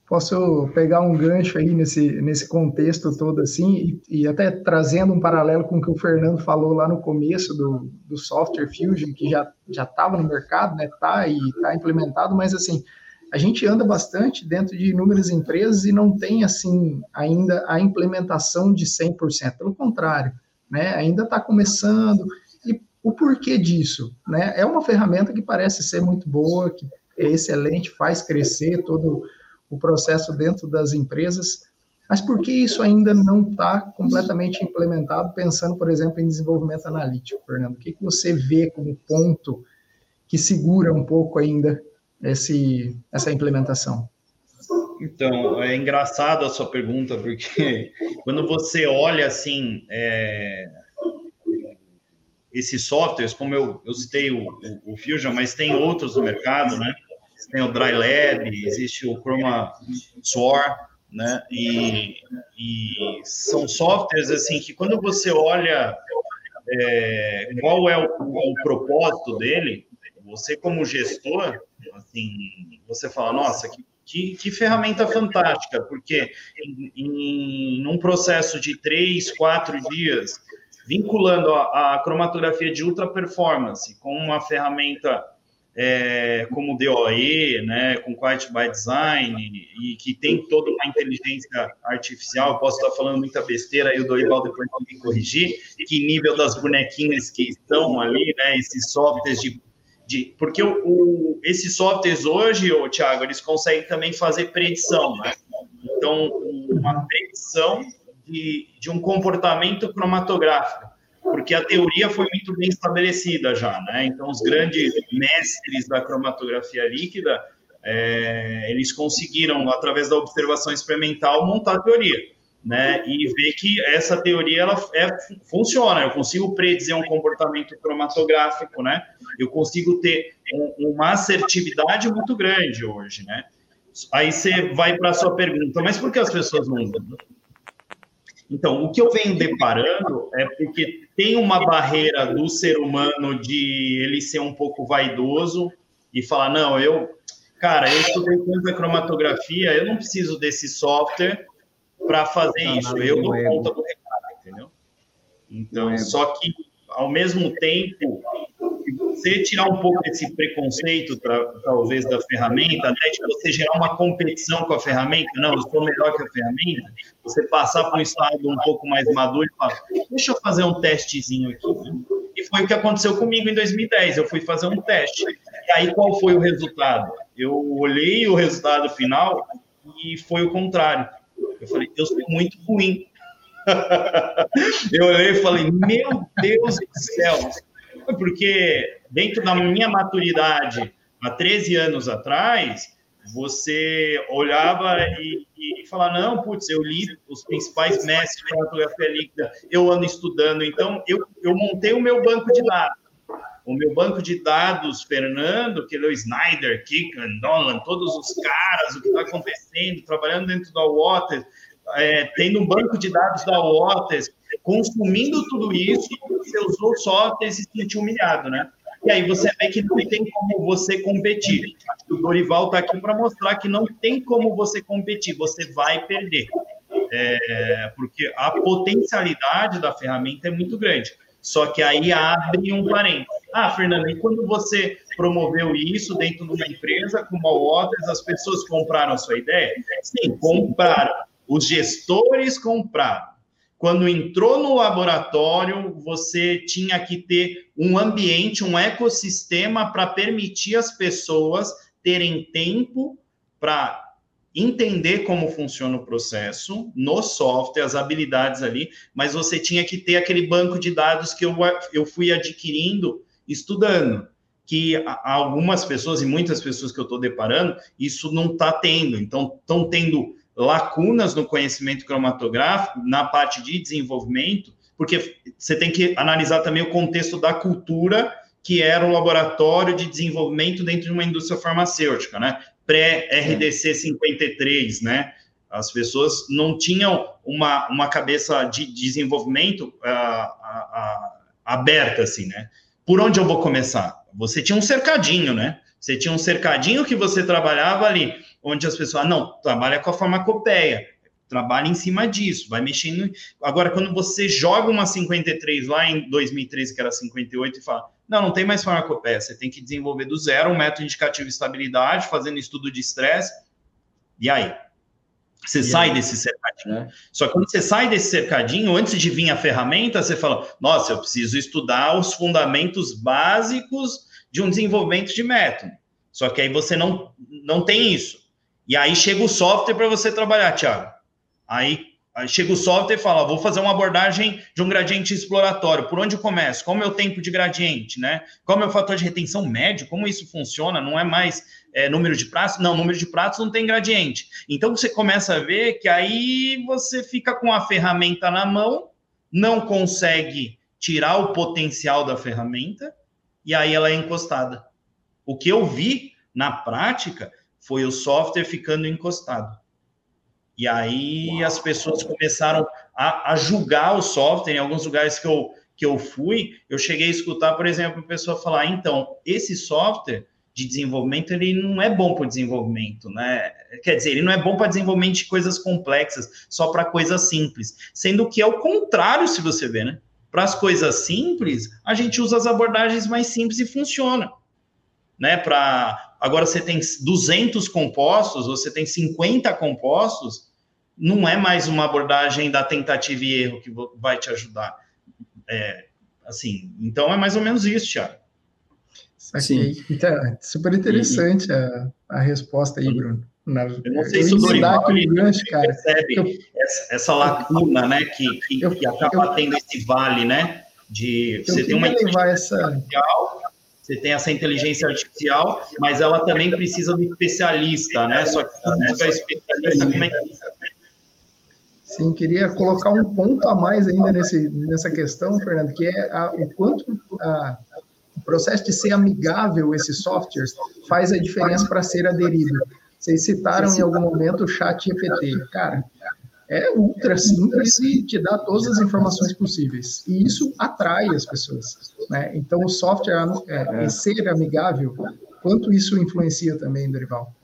Posso pegar um gancho aí nesse, nesse contexto todo assim, e, e, até trazendo um paralelo com o que o Fernando falou lá no começo do, do Software Fusion, que já estava no mercado, né? Tá e está implementado, mas assim, a gente anda bastante dentro de inúmeras empresas e não tem, assim, ainda a implementação de 100%. Pelo contrário, né? Ainda está começando. E o porquê disso? Né? É uma ferramenta que parece ser muito boa, que é excelente, faz crescer todo o processo dentro das empresas, mas por que isso ainda não está completamente implementado, pensando, por exemplo, em desenvolvimento analítico, Fernando? O que, que você vê como ponto que segura um pouco ainda esse, essa implementação? Então, é engraçado a sua pergunta, porque quando você olha assim, é, esses softwares, como eu, eu citei o, o, Fusion, mas tem outros no mercado, né? Tem o Dry Lab, existe o Chroma Soar, né? E, e são softwares assim que quando você olha é, qual é o, o, propósito dele, você como gestor, assim, você fala, nossa, que, que, que ferramenta fantástica, porque em, em um processo de três, quatro dias, vinculando a, a cromatografia de ultra performance com uma ferramenta é, como DOE, né, com Quiet by Design, e que tem toda uma inteligência artificial, posso estar falando muita besteira, aí o Dorival depois vai me corrigir, que nível das bonequinhas que estão ali, né, esses softwares de... de porque o, o, esses softwares hoje, o Thiago, eles conseguem também fazer predição, né? Então, uma predição de, de um comportamento cromatográfico porque a teoria foi muito bem estabelecida já, né? Então, os grandes mestres da cromatografia líquida, é, eles conseguiram, através da observação experimental, montar a teoria, né? E ver que essa teoria, ela é, funciona, eu consigo predizer um comportamento cromatográfico, né? Eu consigo ter um, uma assertividade muito grande hoje, né? Aí você vai para a sua pergunta, mas por que as pessoas não usam? Então, o que eu venho deparando é porque tem uma barreira do ser humano de ele ser um pouco vaidoso e falar: não, eu, cara, eu estudei tanta cromatografia, eu não preciso desse software para fazer isso, eu dou conta do recado, entendeu? Então, só que, ao mesmo tempo, você tirar um pouco desse preconceito, talvez, da ferramenta, né, de você gerar uma competição com a ferramenta, não, eu sou melhor que a ferramenta, você passar para um estado um pouco mais maduro e falar, deixa eu fazer um testezinho aqui. Né? E foi o que aconteceu comigo em 2010, eu fui fazer um teste. E aí, qual foi o resultado? Eu olhei o resultado final e foi o contrário. Eu falei, eu sou muito ruim. eu olhei e falei, meu Deus do céu, porque dentro da minha maturidade, há 13 anos atrás, você olhava e, e falava, não, putz, eu li os principais mestres de fotografia líquida, eu ando estudando, então eu, eu montei o meu banco de dados. O meu banco de dados, Fernando, que é o Snyder, Kickan, Nolan, todos os caras, o que está acontecendo, trabalhando dentro da Waters, é, tendo um banco de dados da Waters, consumindo tudo isso, você usou software e se sentiu humilhado, né? E aí você vê que não tem como você competir. O Dorival está aqui para mostrar que não tem como você competir, você vai perder. É, porque a potencialidade da ferramenta é muito grande. Só que aí abre um parênteses. Ah, Fernando, e quando você promoveu isso dentro de uma empresa como a Waters, as pessoas compraram a sua ideia? Sim, compraram. Os gestores compraram. Quando entrou no laboratório, você tinha que ter um ambiente, um ecossistema para permitir as pessoas terem tempo para entender como funciona o processo no software, as habilidades ali, mas você tinha que ter aquele banco de dados que eu, eu fui adquirindo estudando, que algumas pessoas e muitas pessoas que eu estou deparando, isso não está tendo. Então, estão tendo lacunas no conhecimento cromatográfico, na parte de desenvolvimento, porque você tem que analisar também o contexto da cultura que era um laboratório de desenvolvimento dentro de uma indústria farmacêutica, né? Pré-RDC 53, né? As pessoas não tinham uma, uma cabeça de desenvolvimento uh, uh, aberta, assim, né? Por onde eu vou começar? Você tinha um cercadinho, né? Você tinha um cercadinho que você trabalhava ali onde as pessoas, não, trabalha com a farmacopeia, trabalha em cima disso, vai mexendo. Agora, quando você joga uma 53 lá em 2013, que era 58, e fala, não, não tem mais farmacopeia, você tem que desenvolver do zero um método indicativo de estabilidade, fazendo estudo de estresse, e aí? Você e sai aí? desse cercadinho. É. Só que quando você sai desse cercadinho, antes de vir a ferramenta, você fala, nossa, eu preciso estudar os fundamentos básicos de um desenvolvimento de método. Só que aí você não, não tem isso. E aí chega o software para você trabalhar, Thiago. Aí, chega o software e fala: vou fazer uma abordagem de um gradiente exploratório. Por onde eu começo? Qual é o meu tempo de gradiente? Né? Qual é o meu fator de retenção médio? Como isso funciona? Não é mais é, número de pratos? Não, número de pratos não tem gradiente. Então você começa a ver que aí você fica com a ferramenta na mão, não consegue tirar o potencial da ferramenta, e aí ela é encostada. O que eu vi na prática foi o software ficando encostado. E aí as pessoas começaram a, a, julgar o software. Em alguns lugares que eu, que eu fui, eu cheguei a escutar, por exemplo, a pessoa falar: então, esse software de desenvolvimento ele não é bom para o desenvolvimento, né? Quer dizer, ele não é bom para desenvolvimento de coisas complexas, só para coisas simples. Sendo que é o contrário, se você ver, né? Para as coisas simples, a gente usa as abordagens mais simples e funciona. Né? Para agora você tem 200 compostos, você tem 50 compostos, não é mais uma abordagem da tentativa e erro que vai te ajudar. É, assim, então é mais ou menos isso, Thiago. Sim. Então, super interessante e, a, a resposta aí, Bruno. Na, eu não sei se o Dorival gancho, cara. percebe eu, essa, essa, lacuna, né, que, que, eu, que acaba eu, tendo esse vale, né, de você tem uma levar essa você tem essa inteligência artificial, mas ela também precisa do especialista, né? Só que se não tiver especialista, como é que Sim, queria colocar um ponto a mais ainda nesse, nessa questão, Fernando, que é a, o quanto a, o processo de ser amigável esses softwares faz a diferença para ser aderido. Vocês citaram em algum momento o chat GPT. Cara, é ultra simples e te dá todas as informações possíveis. E isso atrai as pessoas. Né? Então, o software é, é, ser amigável, quanto isso influencia também, Dorival?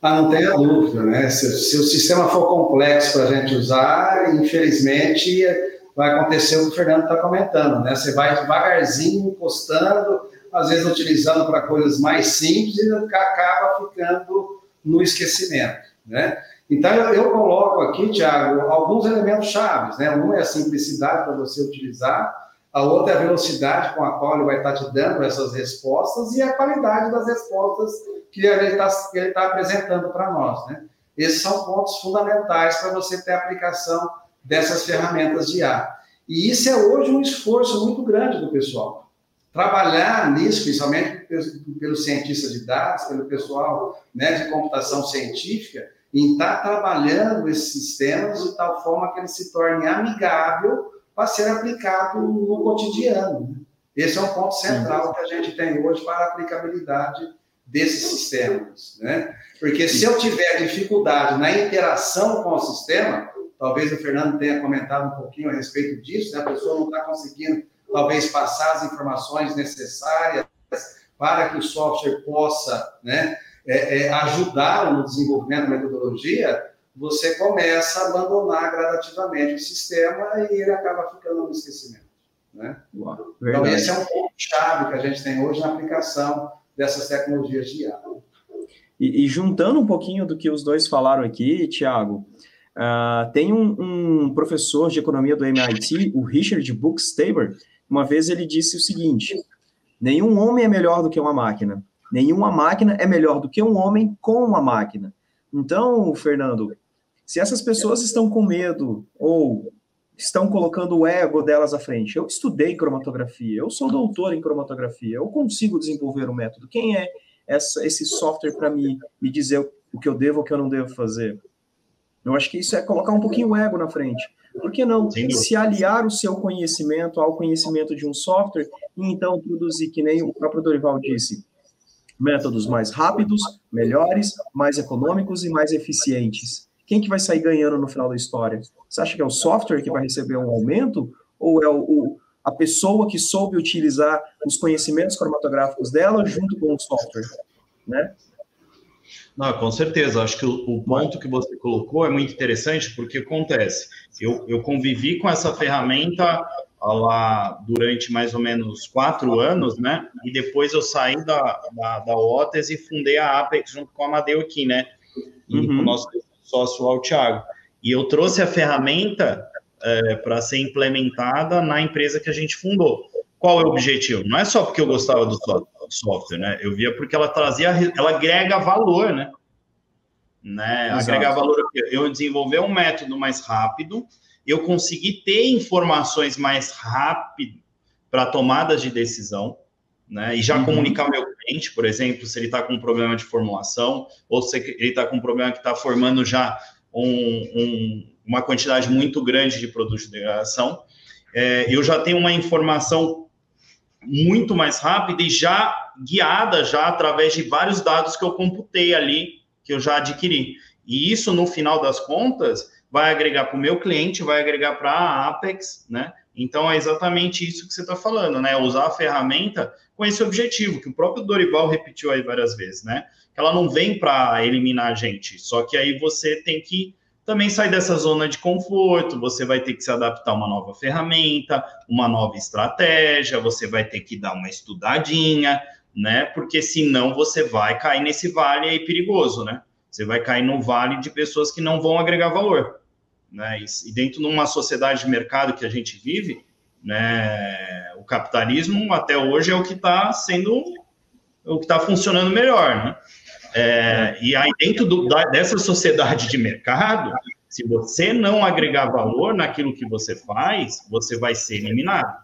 Ah, não tenha dúvida, né? Se, se o sistema for complexo para a gente usar, infelizmente vai acontecer o que o Fernando está comentando, né? Você vai devagarzinho postando, às vezes utilizando para coisas mais simples e acaba ficando no esquecimento, né? Então, eu, coloco aqui, Tiago, alguns elementos chaves, né? Um é a simplicidade para você utilizar, a outra é a velocidade com a qual ele vai estar te dando essas respostas e a qualidade das respostas que ele está tá apresentando para nós, né? Esses são pontos fundamentais para você ter a aplicação dessas ferramentas de IA. E isso é hoje um esforço muito grande do pessoal. Trabalhar nisso, principalmente pelos cientistas de dados, pelo pessoal né, de computação científica, em estar trabalhando esses sistemas de tal forma que ele se torne amigável para ser aplicado no cotidiano. Né? Esse é um ponto central que a gente tem hoje para a aplicabilidade desses sistemas. Né? Porque se eu tiver dificuldade na interação com o sistema, talvez o Fernando tenha comentado um pouquinho a respeito disso, né? a pessoa não está conseguindo, talvez, passar as informações necessárias para que o software possa né, é, é, ajudá-lo no desenvolvimento da metodologia, você começa a abandonar gradativamente o sistema e ele acaba ficando no esquecimento. Né? Uau, então, esse é um ponto-chave que a gente tem hoje na aplicação dessas tecnologias de IA. E, e, juntando um pouquinho do que os dois falaram aqui, Tiago, uh, tem um, um, professor de economia do MIT, o Richard Buchstaber, uma vez ele disse o seguinte: nenhum homem é melhor do que uma máquina, nenhuma máquina é melhor do que um homem com uma máquina. Então, Fernando, se essas pessoas estão com medo ou estão colocando o ego delas à frente, eu estudei cromatografia, eu sou doutor em cromatografia, eu consigo desenvolver um método. Quem é essa, esse software para me, me dizer o que eu devo ou o que eu não devo fazer? Eu acho que isso é colocar um pouquinho o ego na frente. Por que não se aliar o seu conhecimento ao conhecimento de um software e então produzir, que nem o próprio Dorival disse, métodos mais rápidos, melhores, mais econômicos e mais eficientes? Quem que vai sair ganhando no final da história? Você acha que é o software que vai receber um aumento? Ou é o, o a pessoa que soube utilizar os conhecimentos cromatográficos dela junto com o software, né? Não, com certeza. Acho que o, o, ponto que você colocou é muito interessante, porque acontece. Eu, eu convivi com essa ferramenta lá durante mais ou menos quatro anos, né? E depois eu saí da, da, da OTES e fundei a Apex junto com a Amadeu aqui, né? E uhum. o nosso sócio ao Thiago. E eu trouxe a ferramenta é, para ser implementada na empresa que a gente fundou. Qual é o objetivo? Não é só porque eu gostava do software, né? Eu via porque ela trazia, ela agrega valor, né? né? Agregar valor. Eu desenvolver um método mais rápido, eu consegui ter informações mais rápido para tomadas de decisão, né? E já uhum. comunicar meu cliente, por exemplo, se ele está com um problema de formulação, ou se ele está com um problema que está formando já um, um, uma quantidade muito grande de produtos de degradação, é, eu já tenho uma informação muito mais rápida e já guiada já através de vários dados que eu computei ali, que eu já adquiri. E isso, no final das contas, vai agregar para o meu cliente, vai agregar para a Apex, né? Então é exatamente isso que você está falando, né? Usar a ferramenta com esse objetivo, que o próprio Dorival repetiu aí várias vezes, né? Que ela não vem para eliminar a gente, só que aí você tem que também sair dessa zona de conforto, você vai ter que se adaptar a uma nova ferramenta, uma nova estratégia, você vai ter que dar uma estudadinha, né? Porque senão você vai cair nesse vale aí perigoso, né? Você vai cair no vale de pessoas que não vão agregar valor, né? E dentro de uma sociedade de mercado que a gente vive, né? O capitalismo até hoje é o que está sendo, o que está funcionando melhor, né? É, e aí, dentro do, da, dessa sociedade de mercado, se você não agregar valor naquilo que você faz, você vai ser eliminado.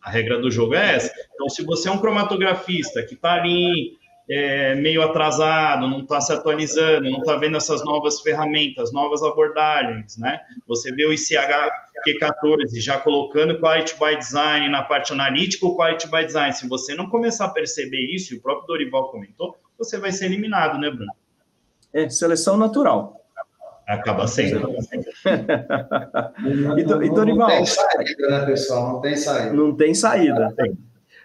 A regra do jogo é essa. Então, se você é um cromatografista que está ali é, meio atrasado, não está se atualizando, não está vendo essas novas ferramentas, novas abordagens, né? Você vê o ICH-Q14 já colocando Quality by Design na parte analítica ou Quality by Design. Se você não começar a perceber isso, e o próprio Dorival comentou, você vai ser eliminado, né, Bruno? É, seleção natural. Acaba sendo. e, do, e Dorival? Não tem saída, né, pessoal? Não tem saída. Não tem saída.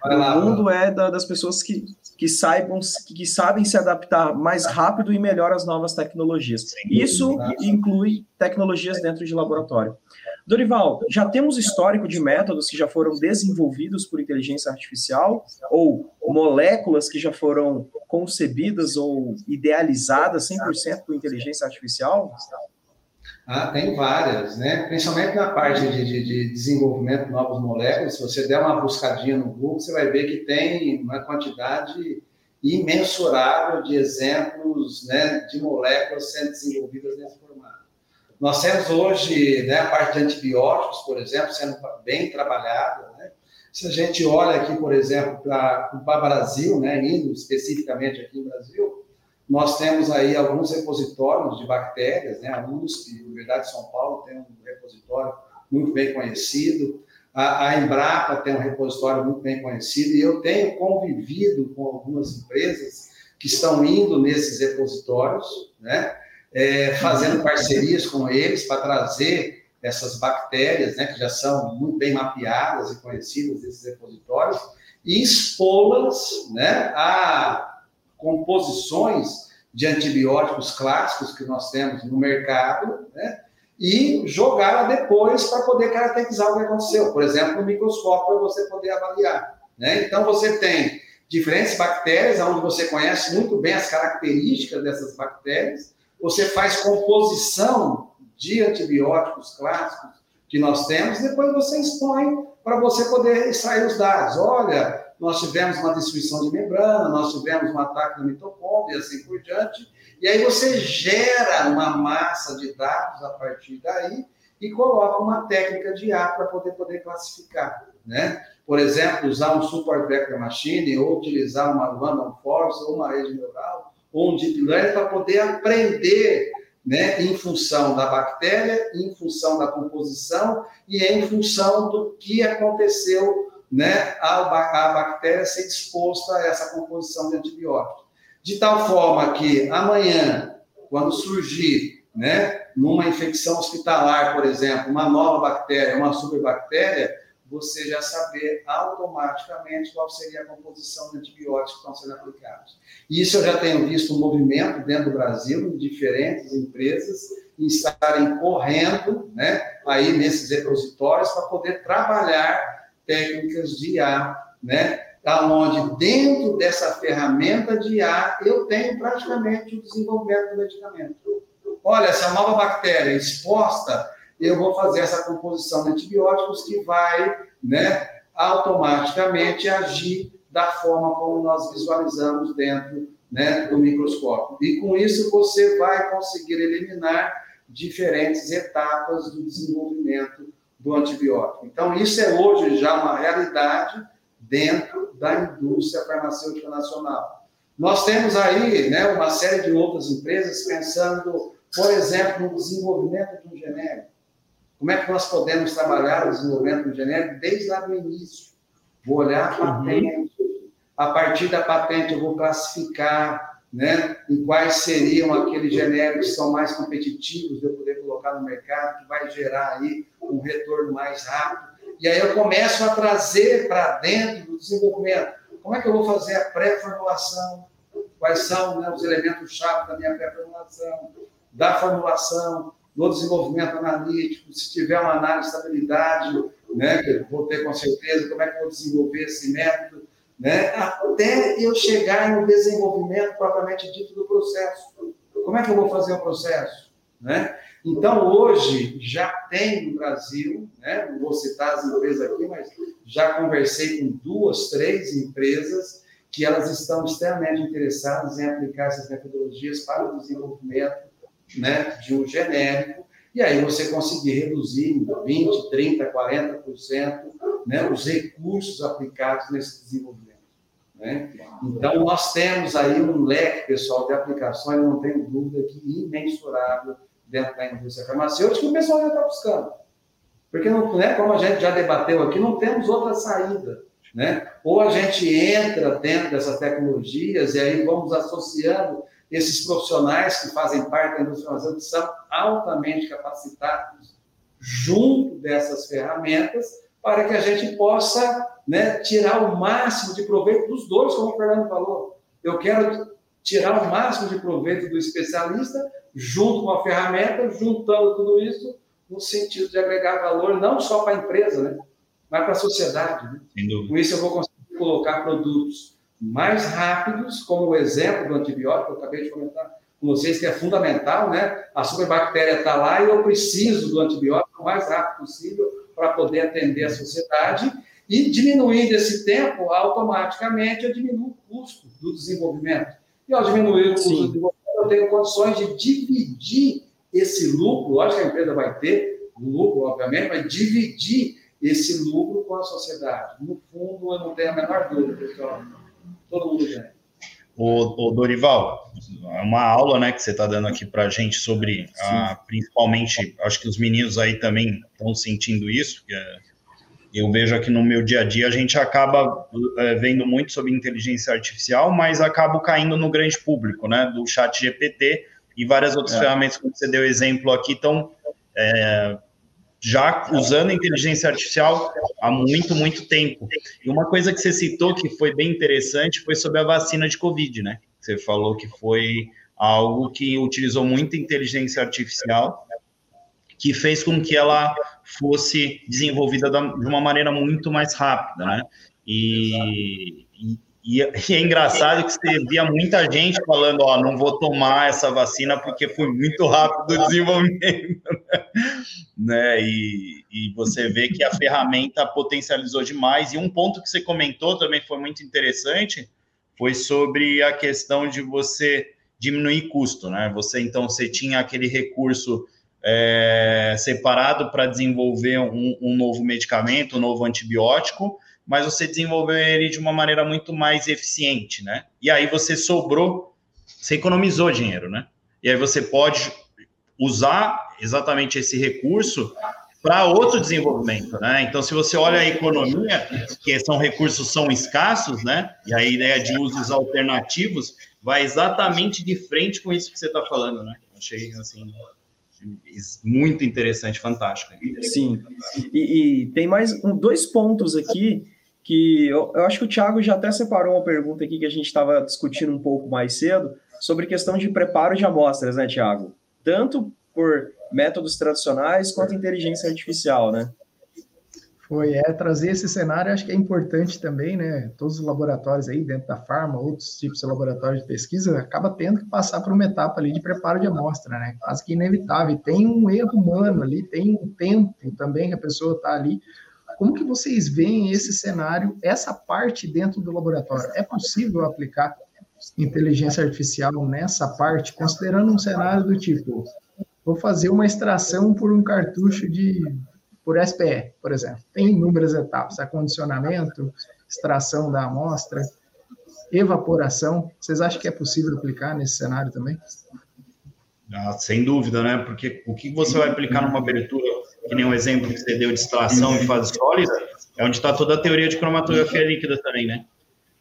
Lá, o mundo é da, das pessoas que, que saibam, que, sabem se adaptar mais rápido e melhor às novas tecnologias. Isso inclui tecnologias dentro de laboratório. Dorival, já temos histórico de métodos que já foram desenvolvidos por inteligência artificial ou moléculas que já foram concebidas ou idealizadas 100% por inteligência artificial? Ah, tem várias, né? Principalmente na parte de, de, de, desenvolvimento de novas moléculas. Se você der uma buscadinha no Google, você vai ver que tem uma quantidade imensurável de exemplos né, de moléculas sendo desenvolvidas nesse formato. Nós temos hoje né, a parte de antibióticos, por exemplo, sendo bem trabalhada. Né? Se a gente olha aqui, por exemplo, para o Brasil, né, indo especificamente aqui no Brasil, nós temos aí alguns repositórios de bactérias, né, a USP, Universidade de São Paulo tem um repositório muito bem conhecido, a, a Embrapa tem um repositório muito bem conhecido, e eu tenho convivido com algumas empresas que estão indo nesses repositórios, né, é, fazendo parcerias com eles para trazer essas bactérias, né, que já são muito bem mapeadas e conhecidas desses repositórios, e expô-las né, a composições de antibióticos clássicos que nós temos no mercado, né, e jogá-la depois para poder caracterizar o que aconteceu. Por exemplo, no microscópio, para você poder avaliar. Né? Então, você tem diferentes bactérias, onde você conhece muito bem as características dessas bactérias, você faz composição de antibióticos clássicos que nós temos, depois você expõe para você poder extrair os dados. Olha, nós tivemos uma destruição de membrana, nós tivemos um ataque na mitocôndria e assim por diante. E aí você gera uma massa de dados a partir daí e coloca uma técnica de A para poder, poder classificar. Né? Por exemplo, usar um Support Vector Machine, ou utilizar uma Random Force, ou uma rede neural, ou um deep learning para poder aprender né, em função da bactéria, em função da composição e em função do que aconteceu né, a, a bactéria ser exposta a essa composição de antibióticos. De tal forma que amanhã, quando surgir, né, numa infecção hospitalar, por exemplo, uma nova bactéria, uma superbactéria, você já saber automaticamente qual seria a composição de antibióticos que estão sendo aplicados. Isso eu já tenho visto um movimento dentro do Brasil, de diferentes empresas, estarem correndo né, aí nesses repositórios para poder trabalhar técnicas de IA, né, onde dentro dessa ferramenta de IA eu tenho praticamente o desenvolvimento do medicamento. Olha, essa nova bactéria exposta eu vou fazer essa composição de antibióticos que vai né, automaticamente agir da forma como nós visualizamos dentro né, do microscópio. E com isso você vai conseguir eliminar diferentes etapas do desenvolvimento do antibiótico. Então, isso é hoje já uma realidade dentro da indústria farmacêutica nacional. Nós temos aí né, uma série de outras empresas pensando, por exemplo, no desenvolvimento de um genérico. Como é que nós podemos trabalhar o desenvolvimento do genérico desde lá do início? Vou olhar a uhum. patente, uhum. a partir da patente eu vou classificar né, em quais seriam aqueles genéricos que são mais competitivos de eu poder colocar no mercado, que vai gerar aí um retorno mais rápido. E aí eu começo a trazer para dentro do desenvolvimento. Como é que eu vou fazer a pré-formulação? Quais são né, os elementos-chave da minha pré-formulação, da formulação, do desenvolvimento analítico, se tiver uma análise de estabilidade, né, que eu vou ter com certeza, como é que eu vou desenvolver esse método, né, até eu chegar no desenvolvimento propriamente dito do processo. Como é que eu vou fazer o processo? Né? Então, hoje, já tem no Brasil, né, não vou citar as empresas aqui, mas já conversei com duas, três empresas que elas estão extremamente interessadas em aplicar essas metodologias para o desenvolvimento né, de um genérico, e aí você conseguir reduzir em 20%, 30%, 40% né, os recursos aplicados nesse desenvolvimento. Né? Então, nós temos aí um leque, pessoal, de aplicações, não tenho dúvida que imensurável dentro da indústria farmacêutica, que o pessoal já está buscando. Porque, não, né, como a gente já debateu aqui, não temos outra saída. Né? Ou a gente entra dentro dessas tecnologias e aí vamos associando esses profissionais que fazem parte da indústria farmacêutica são altamente capacitados junto dessas ferramentas para que a gente possa né, tirar o máximo de proveito dos dois, como o Fernando falou. Eu quero tirar o máximo de proveito do especialista junto com a ferramenta, juntando tudo isso no sentido de agregar valor não só para a empresa, né, mas para a sociedade. Né? Com isso eu vou conseguir colocar produtos mais rápidos, como o exemplo do antibiótico, eu acabei de comentar com vocês, que é fundamental, né? A superbactéria está lá e eu preciso do antibiótico o mais rápido possível para poder atender a sociedade e diminuindo esse tempo, automaticamente eu diminuo o custo do desenvolvimento. E ao diminuir o custo Sim. do desenvolvimento, eu tenho condições de dividir esse lucro, lógico que a empresa vai ter lucro, obviamente, mas dividir esse lucro com a sociedade. No fundo, eu não tenho a menor dúvida, pessoal todo mundo ganha. O, Dorival, é uma aula né, que você está dando aqui para a gente sobre, a, principalmente, acho que os meninos aí também estão sentindo isso, é, eu vejo aqui no meu dia a dia, a gente acaba é, vendo muito sobre inteligência artificial, mas acaba caindo no grande público, né, do chat GPT e várias outras é. ferramentas, como você deu exemplo aqui, estão é, já usando inteligência artificial há muito, muito tempo. E uma coisa que você citou que foi bem interessante foi sobre a vacina de Covid, né? Você falou que foi algo que utilizou muita inteligência artificial, que fez com que ela fosse desenvolvida de uma maneira muito mais rápida, né? E, e, e, é engraçado que você via muita gente falando, ó, não vou tomar essa vacina porque foi muito rápido o desenvolvimento, né? E, e você vê que a ferramenta potencializou demais. E um ponto que você comentou também foi muito interessante, foi sobre a questão de você diminuir custo, né? Você então você tinha aquele recurso é, separado para desenvolver um, um novo medicamento, um novo antibiótico mas você desenvolveu ele de uma maneira muito mais eficiente, né? E aí você sobrou, você economizou dinheiro, né? E aí você pode usar exatamente esse recurso para outro desenvolvimento, né? Então, se você olha a economia, que são recursos são escassos, né? E a ideia de usos alternativos vai exatamente de frente com isso que você está falando, né? Achei assim muito interessante, fantástico. Sim. E, e tem mais um, dois pontos aqui que eu, eu, acho que o Thiago já até separou uma pergunta aqui que a gente estava discutindo um pouco mais cedo sobre questão de preparo de amostras, né, Thiago? Tanto por métodos tradicionais quanto inteligência artificial, né? Foi, é, trazer esse cenário acho que é importante também, né? Todos os laboratórios aí dentro da farma, outros tipos de laboratórios de pesquisa, acaba tendo que passar por uma etapa ali de preparo de amostra, né? Quase que inevitável. Tem um erro humano ali, tem um tempo também que a pessoa está ali como que vocês veem esse cenário, essa parte dentro do laboratório? É possível aplicar inteligência artificial nessa parte, considerando um cenário do tipo, vou fazer uma extração por um cartucho de por SPE, por exemplo. Tem inúmeras etapas, acondicionamento, extração da amostra, evaporação. Vocês acham que é possível aplicar nesse cenário também? Ah, sem dúvida, né? Porque o que você vai aplicar numa abertura que nem um exemplo que você deu de instalação em fase sólida, é onde está toda a teoria de cromatografia líquida também, né?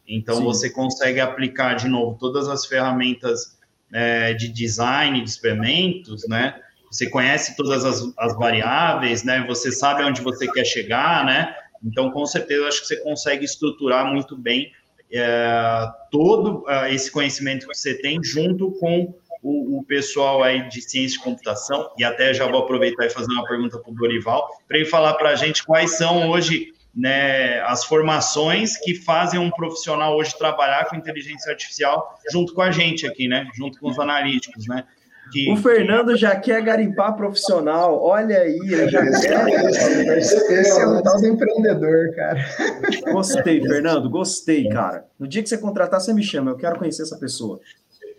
Então, Sim. você consegue aplicar, de novo, todas as ferramentas é, de design de experimentos, né? Você conhece todas as, as variáveis, né? Você sabe onde você quer chegar, né? Então, com certeza, acho que você consegue estruturar muito bem é, todo é, esse conhecimento que você tem junto com o, o, pessoal aí de ciência de computação, e até já vou aproveitar e fazer uma pergunta para o Dorival, para ele falar para a gente quais são hoje né, as formações que fazem um profissional hoje trabalhar com inteligência artificial junto com a gente aqui, né, junto com os analíticos, né, que, o Fernando já quer garimpar profissional, olha aí, ele já quer. Esse é o tal do empreendedor, cara. Gostei, Fernando, gostei, cara. No dia que você contratar, você me chama, eu quero conhecer essa pessoa.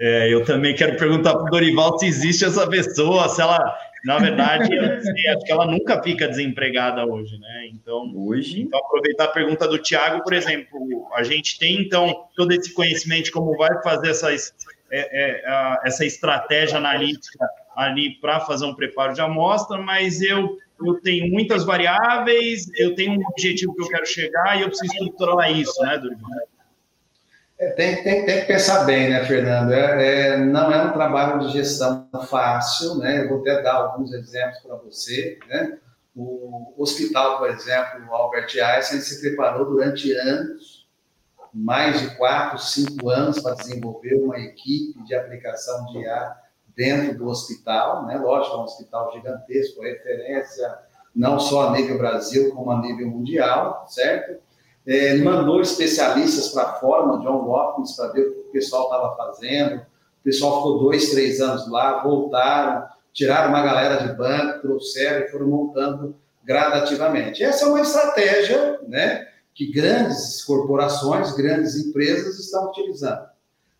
É, eu também quero perguntar para o Dorival se existe essa pessoa, se ela, na verdade, sei, acho que ela nunca fica desempregada hoje, né? Então, hoje, então aproveitar a pergunta do Tiago, por exemplo, a gente tem então todo esse conhecimento de como vai fazer essas é, é, essa estratégia analítica ali para fazer um preparo de amostra, mas eu, eu tenho muitas variáveis, eu tenho um objetivo que eu quero chegar e eu preciso estruturar isso, né, Dorival? É, tem, tem, tem que pensar bem, né, Fernando? É, é, não é um trabalho de gestão fácil, né? Eu vou até dar alguns exemplos para você, né? O hospital, por exemplo, o Albert Einstein, se preparou durante anos mais de quatro, cinco anos para desenvolver uma equipe de aplicação de IA dentro do hospital, né? Lógico, é um hospital gigantesco, referência não só a nível Brasil, como a nível mundial, certo? É, mandou especialistas para fora, no John Hopkins, para ver o que o pessoal estava fazendo. O pessoal ficou dois, três anos lá, voltaram, tiraram uma galera de banco, trouxeram e foram montando gradativamente. Essa é uma estratégia, né? que grandes corporações, grandes empresas estão utilizando.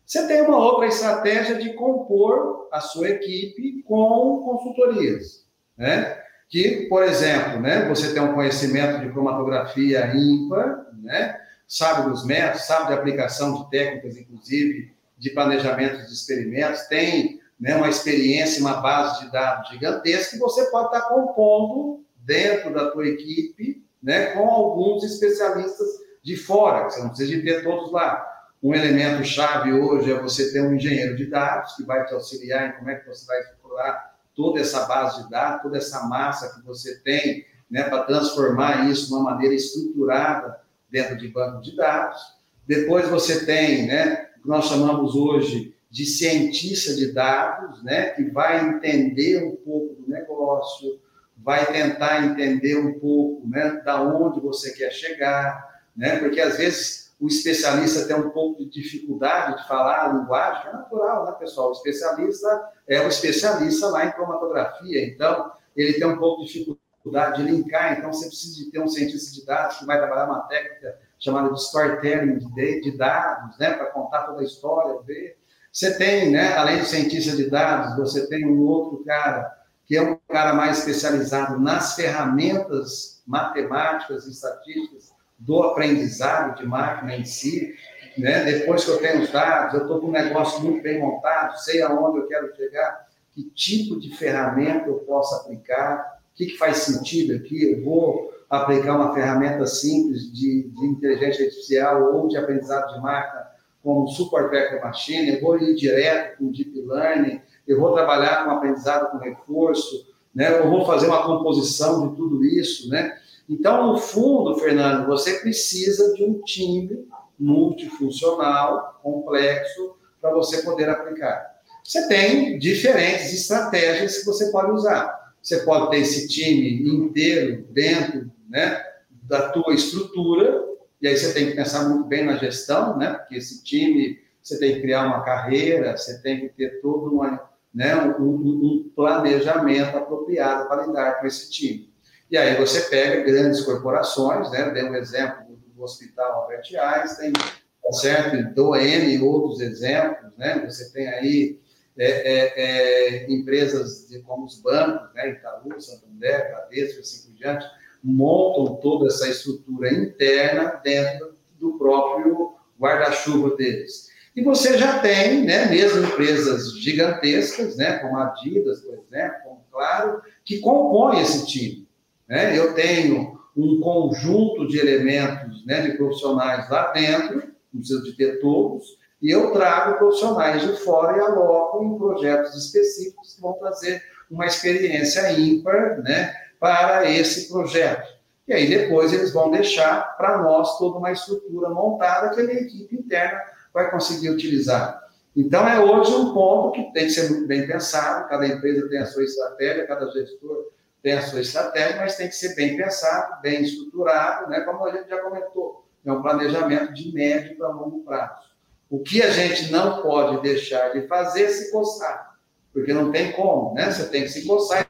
Você tem uma outra estratégia de compor a sua equipe com consultorias, né? Que, por exemplo, né, você tem um conhecimento de cromatografia ímpar, né? Sabe dos métodos, sabe de aplicação de técnicas, inclusive de planejamento de experimentos, tem né, uma experiência, uma base de dados gigantesca que você pode estar compondo dentro da tua equipe né, com alguns especialistas de fora, você não precisa de ter todos lá. Um elemento chave hoje é você ter um engenheiro de dados que vai te auxiliar em como é que você vai explorar toda essa base de dados, toda essa massa que você tem, né, para transformar isso de uma maneira estruturada dentro de banco de dados. Depois você tem, né, o que nós chamamos hoje de cientista de dados, né, que vai entender um pouco do negócio, vai tentar entender um pouco, né, da onde você quer chegar, né, porque às vezes o especialista tem um pouco de dificuldade de falar a linguagem, é natural, né, pessoal? O especialista é o especialista lá em cromatografia, então ele tem um pouco de dificuldade de linkar, então você precisa de ter um cientista de dados que vai trabalhar uma técnica chamada de storytelling de, de dados, né, para contar toda a história, ver. Você tem, né, além do cientista de dados, você tem um outro cara que é um cara mais especializado nas ferramentas matemáticas e estatísticas do aprendizado de máquina em si. Né? Depois que eu tenho os dados, eu estou com um negócio muito bem montado, sei aonde eu quero chegar, que tipo de ferramenta eu posso aplicar, o que, que faz sentido aqui, eu vou aplicar uma ferramenta simples de, de inteligência artificial ou de aprendizado de máquina, como Super Vector Machine, eu vou ir direto com Deep Learning, eu vou trabalhar com aprendizado com reforço, né? eu vou fazer uma composição de tudo isso. Né? Então, no fundo, Fernando, você precisa de um time multifuncional, complexo, para você poder aplicar. Você tem diferentes estratégias que você pode usar. Você pode ter esse time inteiro dentro né, da tua estrutura, e aí você tem que pensar muito bem na gestão, né? Porque esse time, você tem que criar uma carreira, você tem que ter todo uma, né, um, um, planejamento apropriado para lidar com esse time. E aí você pega grandes corporações, né, dei um exemplo do Hospital Albert Einstein, tá certo? Dou N outros exemplos, né, você tem aí é, é, é, empresas de, como os bancos, né, Itaú, Santander, Bradesco, assim por diante, montam toda essa estrutura interna dentro do próprio guarda-chuva deles. E você já tem, né, mesmo empresas gigantescas, né, como a Adidas, por exemplo, como Claro, que compõem esse time. Né? Eu tenho um conjunto de elementos né, de profissionais lá dentro, não preciso de ter todos, e eu trago profissionais de fora e aloco em projetos específicos que vão trazer uma experiência ímpar né, para esse projeto. E aí depois eles vão deixar para nós toda uma estrutura montada que a minha equipe interna vai conseguir utilizar. Então é hoje um ponto que tem que ser muito bem pensado, cada empresa tem a sua estratégia, cada gestor tem a sua estratégia, mas tem que ser bem pensado, bem estruturado, né, como a gente já comentou, é um planejamento de médio para longo prazo. O que a gente não pode deixar de fazer é se coçar, porque não tem como, né? Você tem que se coçar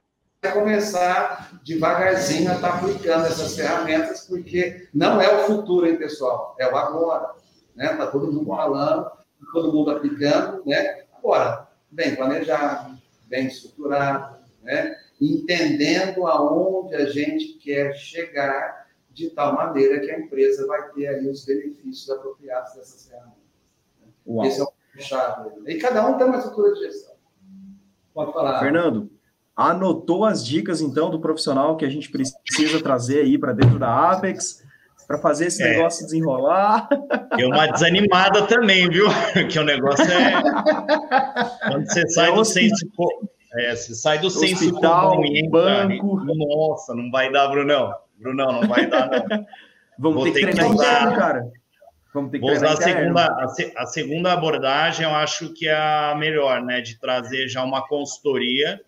começar devagarzinho a estar aplicando essas ferramentas, porque não é o futuro, hein, pessoal? É o agora. Né? Está todo mundo falando, tá todo mundo aplicando, né? Agora, bem planejado, bem estruturado, né? Entendendo aonde a gente quer chegar, de tal maneira que a empresa vai ter aí os benefícios apropriados dessas ferramentas. Né? Esse é o chave. E cada um tem uma estrutura de gestão. Pode falar. Fernando, Anotou as dicas, então, do profissional que a gente precisa trazer aí para dentro da Apex, para fazer esse é. negócio desenrolar. Deu uma desanimada também, viu? Que o negócio é. Quando você sai é do senso. É, você sai do senso comum e banco. Nossa, não vai dar, Brunão. Brunão, não vai dar, não. Vamos Vou ter, que treinar usar... cara. Vamos ter que Vou usar a segunda, a, a, segunda abordagem, eu acho que é a melhor, né? De trazer já uma consultoria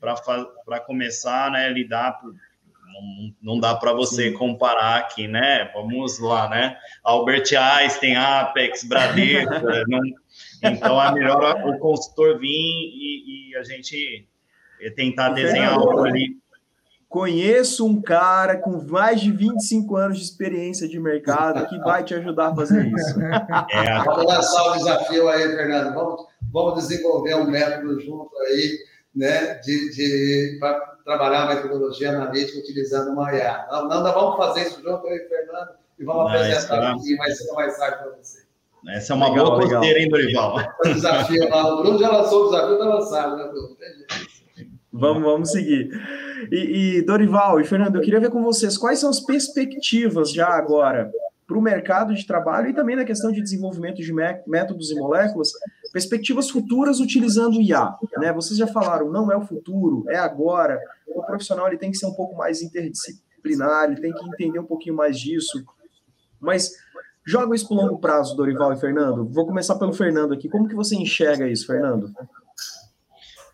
para começar né, lidar. Não, não dá para você Sim. comparar aqui, né? Vamos lá, né? Albert Einstein, Apex, Bradesco. não, então é melhor o consultor vir e, e a gente tentar desenhar algo ali. Conheço um cara com mais de 25 anos de experiência de mercado que vai te ajudar a fazer isso. É. Vamos lançar o desafio aí, Fernando. Vamos, vamos desenvolver um método junto aí né, de, de para trabalhar a metodologia analítica utilizando uma IA. Não, não, vamos fazer isso junto aí, Fernando, e vamos não, apresentar um pouquinho mais, mais tarde para você. Essa é uma legal, boa costeira, hein, Dorival? O desafio lá, o Bruno já lançou o desafio, está lançado, né, Bruno? Vamos, vamos seguir. E, e, Dorival e Fernando, eu queria ver com vocês quais são as perspectivas já agora para o mercado de trabalho e também na questão de desenvolvimento de métodos e moléculas, perspectivas futuras utilizando IA. Né? Vocês já falaram, não é o futuro, é agora. O profissional ele tem que ser um pouco mais interdisciplinar, ele tem que entender um pouquinho mais disso. Mas joga isso para o longo prazo, Dorival e Fernando. Vou começar pelo Fernando aqui. Como que você enxerga isso, Fernando?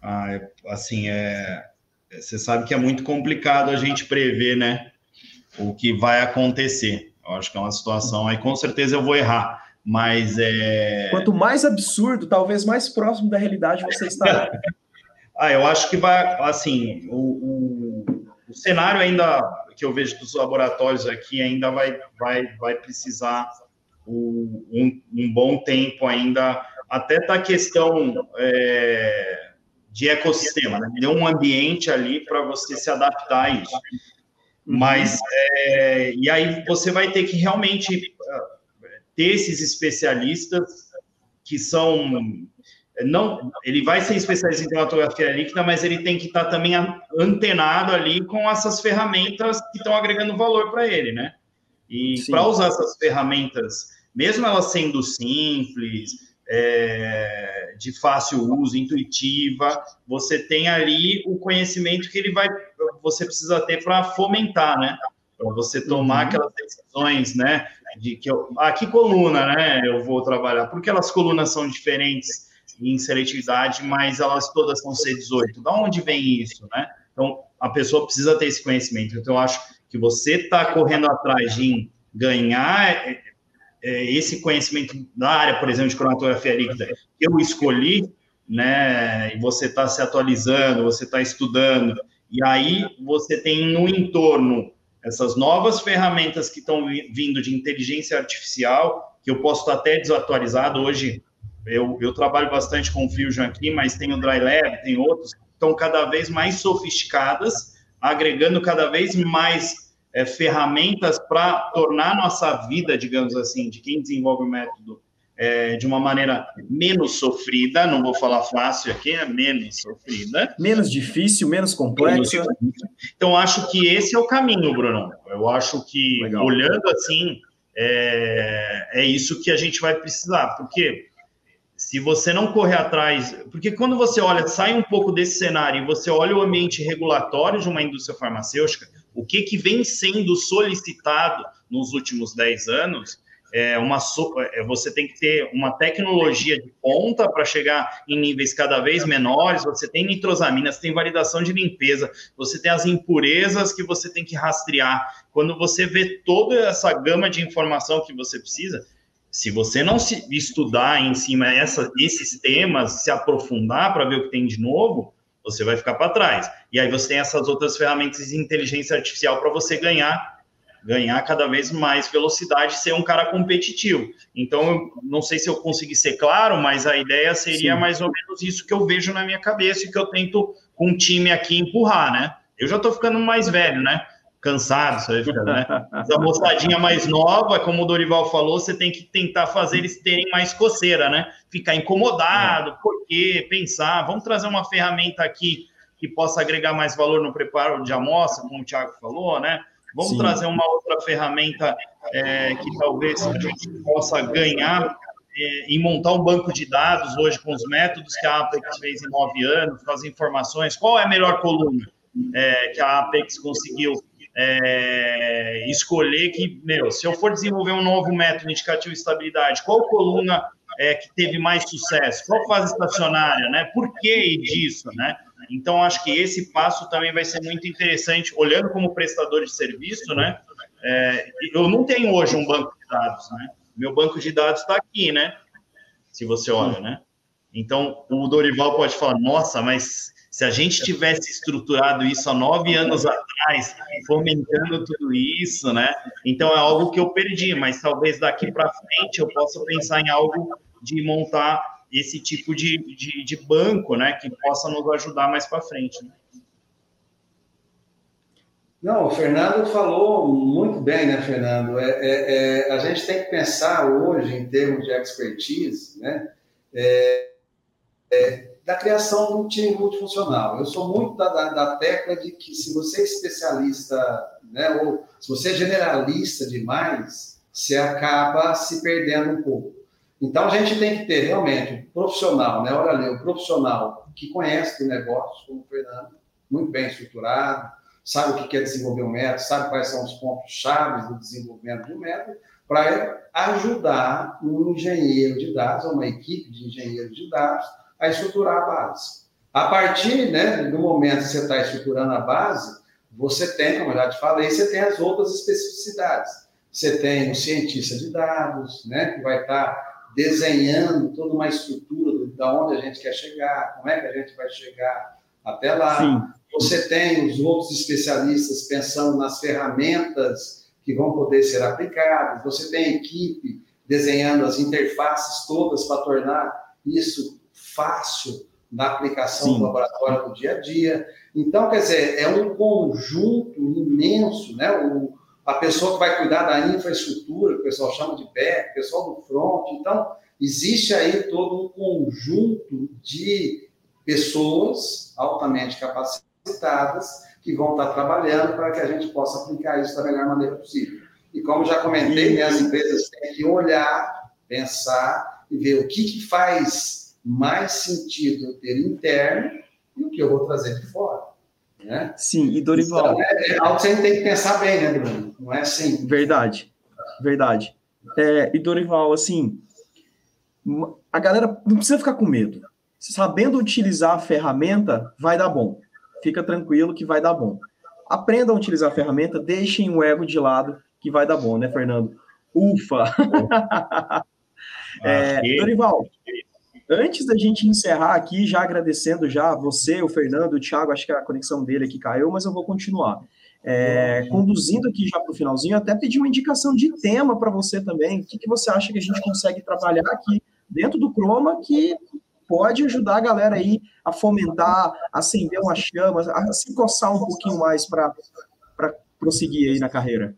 Ah, é, assim, é, você sabe que é muito complicado a gente prever, né, o que vai acontecer. Eu acho que é uma situação aí, com certeza eu vou errar, mas é. Quanto mais absurdo, talvez mais próximo da realidade você está. ah, eu acho que vai, assim, o, o, o, cenário ainda que eu vejo dos laboratórios aqui ainda vai, vai, vai precisar o, um, um, bom tempo ainda, até tá a questão. É, de ecossistema, né? Deu um ambiente ali para você se adaptar a isso. Uhum. Mas, é, e aí você vai ter que realmente ah, ter esses especialistas que são. Não, ele vai ser especialista em cromatografia líquida, mas ele tem que estar também antenado ali com essas ferramentas que estão agregando valor para ele, né? E para usar essas ferramentas, mesmo elas sendo simples, é, de fácil uso, intuitiva, você tem ali o conhecimento que ele vai, você precisa ter para fomentar, né? Para você tomar uhum. aquelas decisões, né? De que eu, ah, que coluna, né? Eu vou trabalhar, porque elas colunas são diferentes em seletividade, mas elas todas são C18. Da onde vem isso, né? Então, a pessoa precisa ter esse conhecimento. Então, eu acho que você está correndo atrás de ganhar é, é, esse conhecimento da área, por exemplo, de cromatografia líquida, que eu escolhi, né, e você está se atualizando, você está estudando, e aí você tem no entorno essas novas ferramentas que estão vindo de inteligência artificial, que eu posso estar até desatualizado hoje. Eu, eu trabalho bastante com o Fusion aqui, mas tem o Dry Lab, tem outros, estão cada vez mais sofisticadas, agregando cada vez mais é, ferramentas para tornar nossa vida, digamos assim, de quem desenvolve o método é, de uma maneira menos sofrida, não vou falar fácil aqui, é menos sofrida. Menos difícil, menos complexa. Então, acho que esse é o caminho, Bruno. Eu acho que, Legal. olhando assim, é, é isso que a gente vai precisar, porque se você não correr atrás, porque quando você olha, sai um pouco desse cenário e você olha o ambiente regulatório de uma indústria farmacêutica, o que, que vem sendo solicitado nos últimos 10 anos, é uma, é, você tem que ter uma tecnologia de ponta para chegar em níveis cada vez menores. Você tem nitrosaminas, tem validação de limpeza, você tem as impurezas que você tem que rastrear. Quando você vê toda essa gama de informação que você precisa, se você não se estudar em cima essa, esses temas, se aprofundar para ver o que tem de novo, você vai ficar para trás. E aí você tem essas outras ferramentas de inteligência artificial para você ganhar ganhar cada vez mais velocidade, ser um cara competitivo. Então, não sei se eu consegui ser claro, mas a ideia seria Sim. mais ou menos isso que eu vejo na minha cabeça e que eu tento com um time aqui empurrar, né? Eu já estou ficando mais velho, né? Cansado, você fica, né? Essa moçadinha mais nova, como o Dorival falou, você tem que tentar fazer eles terem mais coceira, né? Ficar incomodado, é. por quê? Pensar, vamos trazer uma ferramenta aqui que possa agregar mais valor no preparo de amostra, como o Thiago falou, né? Vamos Sim. trazer uma outra ferramenta é, que talvez a gente possa ganhar é, em montar um banco de dados hoje com os métodos que a Apex fez em nove anos, com as informações. Qual é a melhor coluna é, que a Apex conseguiu é, escolher que, meu, se eu for desenvolver um novo método indicativo de estabilidade, qual coluna é, que teve mais sucesso? Qual fase estacionária, né? Por que disso, né? Então, acho que esse passo também vai ser muito interessante, olhando como prestador de serviço, né? É, eu não tenho hoje um banco de dados, né? Meu banco de dados está aqui, né? Se você olha, né? Então, o Dorival pode falar, nossa, mas se a gente tivesse estruturado isso há nove anos atrás, fomentando tudo isso, né? Então é algo que eu perdi, mas talvez daqui para frente eu possa pensar em algo de montar esse tipo de, de, de banco, né, que possa nos ajudar mais para frente. Né? Não, o Fernando falou muito bem, né, Fernando? É, é, é, a gente tem que pensar hoje em termos de expertise, né, é, é, da criação de um time multifuncional. Eu sou muito da, da, da, tecla de que se você é especialista, né, ou se você é generalista demais, você acaba se perdendo um pouco. Então, a gente tem que ter realmente um profissional, né? Olha ali, um profissional que conhece o negócio, como o Fernando, muito bem estruturado, sabe o que é desenvolver um método, sabe quais são os pontos chaves do desenvolvimento de um método, para ajudar um engenheiro de dados, uma equipe de engenheiros de dados, a estruturar a base. A partir né, do momento que você está estruturando a base, você tem, como eu já te falei, você tem as outras especificidades. Você tem o cientista de dados, né, que vai estar tá desenhando toda uma estrutura de onde a gente quer chegar, como é que a gente vai chegar até lá. Sim. Você tem os outros especialistas pensando nas ferramentas que vão poder ser aplicadas. Você tem a equipe desenhando as interfaces todas para tornar isso fácil na aplicação Sim. do laboratório do dia a dia. Então, quer dizer, é um conjunto imenso, né? O, a pessoa que vai cuidar da infraestrutura, que o pessoal chama de back, o pessoal do front. Então, existe aí todo um conjunto de pessoas altamente capacitadas que vão estar trabalhando para que a gente possa aplicar isso da melhor maneira possível. E como já comentei, né, as empresas têm que olhar, pensar e ver o que, que faz mais sentido ter interno e o que eu vou trazer de fora. Né? Sim, e Dorival. Então, é, é algo que você tem que pensar bem, né, Bruno? Não é assim. Verdade, verdade. É, e Dorival, assim, a galera não precisa ficar com medo. Sabendo utilizar a ferramenta, vai dar bom. Fica tranquilo que vai dar bom. Aprenda a utilizar a ferramenta, deixem o ego de lado, que vai dar bom, né, Fernando? Ufa! é, Dorival, Antes da gente encerrar aqui, já agradecendo já você, o Fernando, o Thiago, acho que a conexão dele aqui caiu, mas eu vou continuar. É, conduzindo aqui já para o finalzinho, até pedir uma indicação de tema para você também. O que, que você acha que a gente consegue trabalhar aqui dentro do Chroma que pode ajudar a galera aí a fomentar, acender uma chama, a se coçar um pouquinho mais para prosseguir aí na carreira?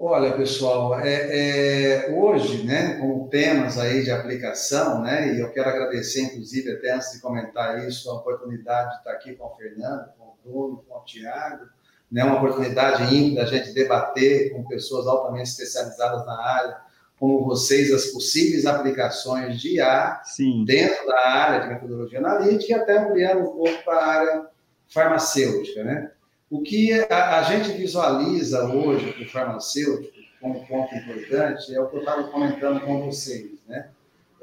Olha, pessoal, é, é, hoje, né, com temas aí de aplicação, né, e eu quero agradecer, inclusive, até antes de comentar isso, a oportunidade de estar aqui com o Fernando, com o Bruno, com o Tiago, né, uma oportunidade ímpar da gente debater com pessoas altamente especializadas na área, como vocês, as possíveis aplicações de IA Sim. dentro da área de metodologia analítica e até ampliando um pouco para a área farmacêutica, né? O que a, a gente visualiza hoje para o farmacêutico como ponto importante é o que eu estava comentando com vocês, né?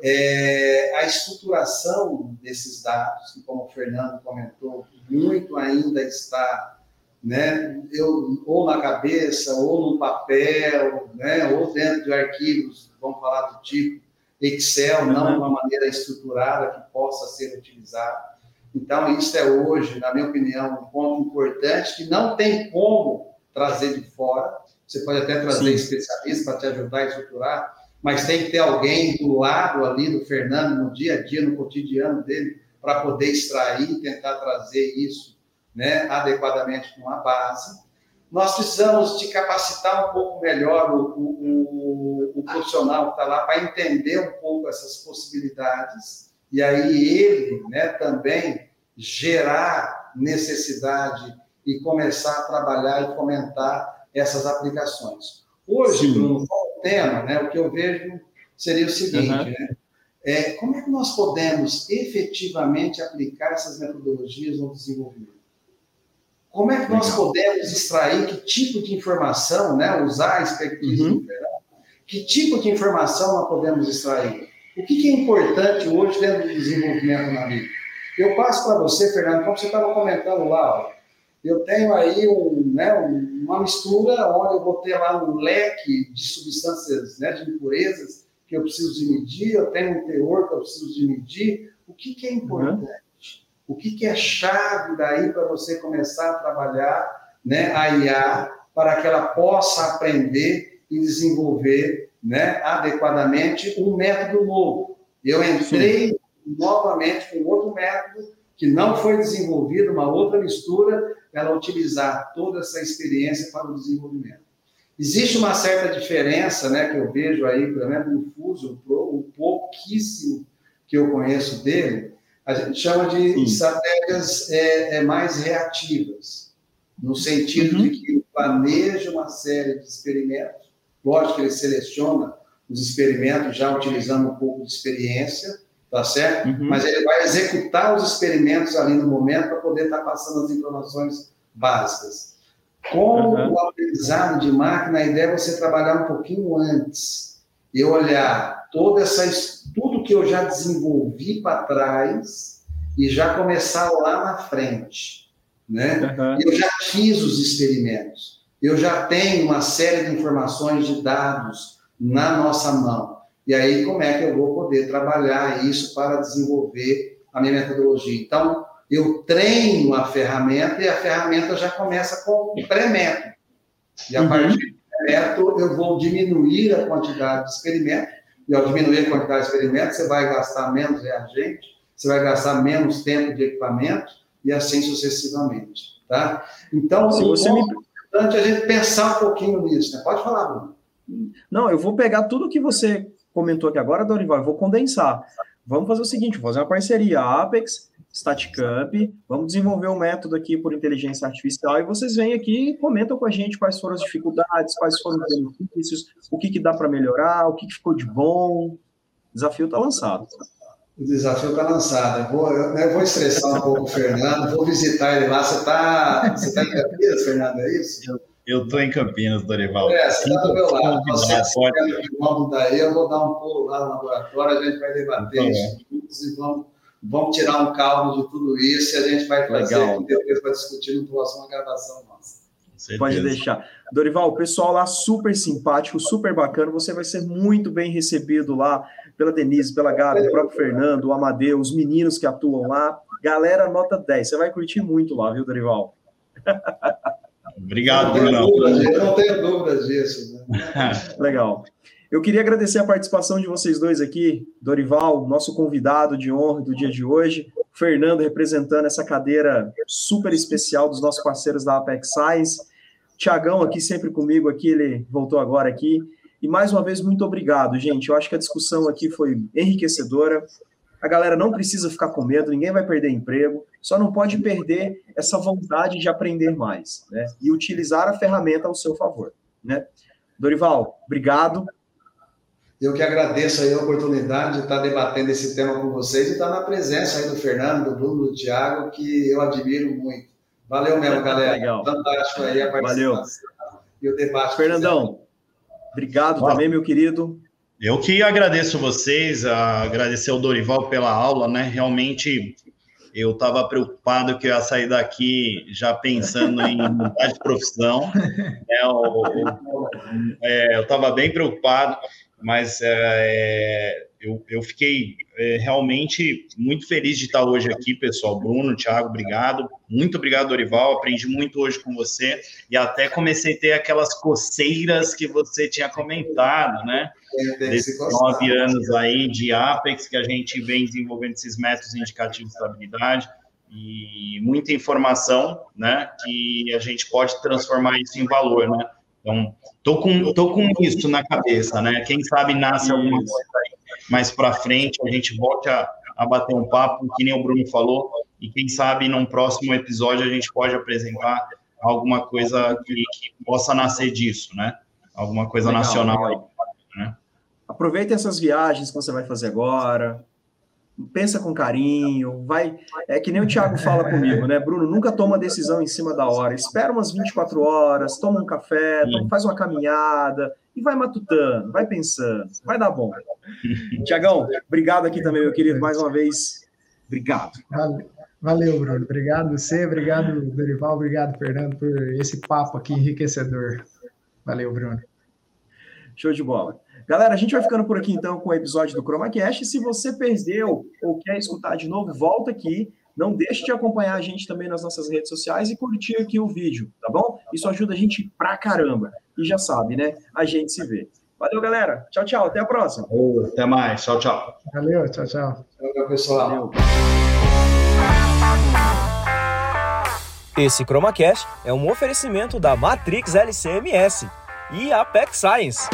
É a estruturação desses dados, que como o Fernando comentou, muito ainda está né, eu, ou na cabeça, ou no papel, né, ou dentro de arquivos, vamos falar do tipo Excel, não de uma maneira estruturada que possa ser utilizada. Então, isso é hoje, na minha opinião, um ponto importante que não tem como trazer de fora. Você pode até trazer Sim. especialistas para te ajudar a estruturar, mas tem que ter alguém do lado ali do Fernando, no dia a dia, no cotidiano dele, para poder extrair e tentar trazer isso né, adequadamente com a base. Nós precisamos de capacitar um pouco melhor o, o, o, o profissional que está lá para entender um pouco essas possibilidades e aí ele né, também gerar necessidade e começar a trabalhar e fomentar essas aplicações. Hoje, Bruno, o tema, né, o que eu vejo seria o seguinte, uhum. né, é, como é que nós podemos efetivamente aplicar essas metodologias no desenvolvimento? Como é que nós podemos extrair que tipo de informação, né, usar a expertise uhum. que tipo de informação nós podemos extrair? O que, que é importante hoje dentro do desenvolvimento analítico? Eu passo para você, Fernando, como você estava comentando lá, ó, eu tenho aí um, né, uma mistura onde eu botei lá um leque de substâncias, né, de impurezas que eu preciso de medir, eu tenho um teor que eu preciso de medir. O que, que é importante? Uhum. O que, que é chave daí para você começar a trabalhar né, a IA para que ela possa aprender e desenvolver né, adequadamente um método novo? Eu entrei Sim. novamente com outro método que não foi desenvolvido, uma outra mistura, ela utilizar toda essa experiência para o desenvolvimento. Existe uma certa diferença, né, que eu vejo aí, por exemplo, no Fuso, o pouquíssimo que eu conheço dele, a gente chama de Sim. estratégias é, é, mais reativas, no sentido uhum. de que planeja uma série de experimentos, lógico que ele seleciona os experimentos já utilizando um pouco de experiência, tá certo? Uhum. Mas ele vai executar os experimentos ali no momento para poder estar tá passando as informações básicas. Com uhum. o aprendizado de máquina, a ideia é você trabalhar um pouquinho antes e olhar toda essa tudo que eu já desenvolvi para trás e já começar lá na frente, né? Uhum. Eu já fiz os experimentos, eu já tenho uma série de informações de dados na nossa mão. E aí como é que eu vou poder trabalhar isso para desenvolver a minha metodologia? Então eu treino a ferramenta e a ferramenta já começa com um pré-método. E a uhum. partir do pré-método eu vou diminuir a quantidade de experimentos e ao diminuir a quantidade de experimentos, você vai gastar menos reagente, você vai gastar menos tempo de equipamento e assim sucessivamente, tá? Então, se você me... importante a gente pensar um pouquinho nisso, né? Pode falar, Bruno. Não, eu vou pegar tudo que você comentou aqui agora, Dorival, eu vou condensar. Vamos fazer o seguinte, vou fazer uma parceria, Apex, Staticamp, vamos desenvolver um método aqui por inteligência artificial e vocês vêm aqui e comentam com a gente quais foram as dificuldades, quais foram os benefícios, o que, que dá para melhorar, o que, que ficou de bom. O desafio está lançado. O desafio está lançado. Eu vou, eu, eu vou estressar um pouco o Fernando, vou visitar ele lá. Você está você tá em Campinas, Fernando, é isso? Eu estou em Campinas, Dorival. É, você está do meu lado. Você pode... daí, eu vou dar um pulo lá no laboratório, a gente vai debater tá isso juntos e vamos vamos tirar um caldo de tudo isso e a gente vai trazer Legal. depois para discutir no próximo gravação nossa. Pode deixar. Dorival, o pessoal lá super simpático, super bacana. Você vai ser muito bem recebido lá pela Denise, pela Gabi, o próprio Fernando, o Amadeu, os meninos que atuam lá. Galera, nota 10. Você vai curtir muito lá, viu, Dorival? Obrigado, Bruno. Eu não tenho dúvidas disso. Né? Legal. Eu queria agradecer a participação de vocês dois aqui, Dorival, nosso convidado de honra do dia de hoje, Fernando representando essa cadeira super especial dos nossos parceiros da Apex Science, Tiagão aqui sempre comigo aqui, ele voltou agora aqui. E mais uma vez, muito obrigado, gente. Eu acho que a discussão aqui foi enriquecedora. A galera não precisa ficar com medo, ninguém vai perder emprego, só não pode perder essa vontade de aprender mais, né? E utilizar a ferramenta ao seu favor, né? Dorival, obrigado. Eu que agradeço aí a oportunidade de estar debatendo esse tema com vocês e estar na presença aí do Fernando, do Bruno, do Thiago, que eu admiro muito. Valeu mesmo, galera. Legal. Fantástico aí a participação Valeu. e o debate. Fernandão, obrigado também, meu querido. Eu que agradeço vocês, agradecer ao Dorival pela aula, né? Realmente eu estava preocupado que eu ia sair daqui já pensando em mudar de profissão. Né? Eu, eu, é, eu estava bem preocupado, mas é, eu, eu fiquei é, realmente muito feliz de estar hoje aqui, pessoal. Bruno, Thiago, obrigado. Muito obrigado, Dorival. Aprendi muito hoje com você e até comecei a ter aquelas coceiras que você tinha comentado, né? Desses nove anos aí de Apex que a gente vem desenvolvendo esses métodos indicativos de estabilidade e muita informação, né? Que a gente pode transformar isso em valor, né? Então, tô com, tô com isso na cabeça, né? Quem sabe nasce alguma coisa aí mais para frente, a gente volte a, a bater um papo, que nem o Bruno falou, e quem sabe num próximo episódio a gente pode apresentar alguma coisa que, que possa nascer disso, né? Alguma coisa Legal, nacional aí. Né? Aproveita essas viagens que você vai fazer agora, pensa com carinho, vai. É que nem o Thiago fala comigo, né? Bruno, nunca toma decisão em cima da hora. Espera umas 24 horas, toma um café, faz uma caminhada e vai matutando, vai pensando, vai dar bom. Tiagão, obrigado aqui também, meu querido, mais uma vez. Obrigado. Valeu, valeu Bruno. Obrigado você, obrigado, Dorival, obrigado, Fernando, por esse papo aqui enriquecedor. Valeu, Bruno. Show de bola. Galera, a gente vai ficando por aqui então com o episódio do ChromaCast. Se você perdeu ou quer escutar de novo, volta aqui. Não deixe de acompanhar a gente também nas nossas redes sociais e curtir aqui o vídeo, tá bom? Isso ajuda a gente pra caramba. E já sabe, né? A gente se vê. Valeu, galera. Tchau, tchau. Até a próxima. Até mais. Tchau, tchau. Valeu, tchau, tchau. Valeu, pessoal. Valeu. Esse ChromaCast é um oferecimento da Matrix LCMS e Apex Science.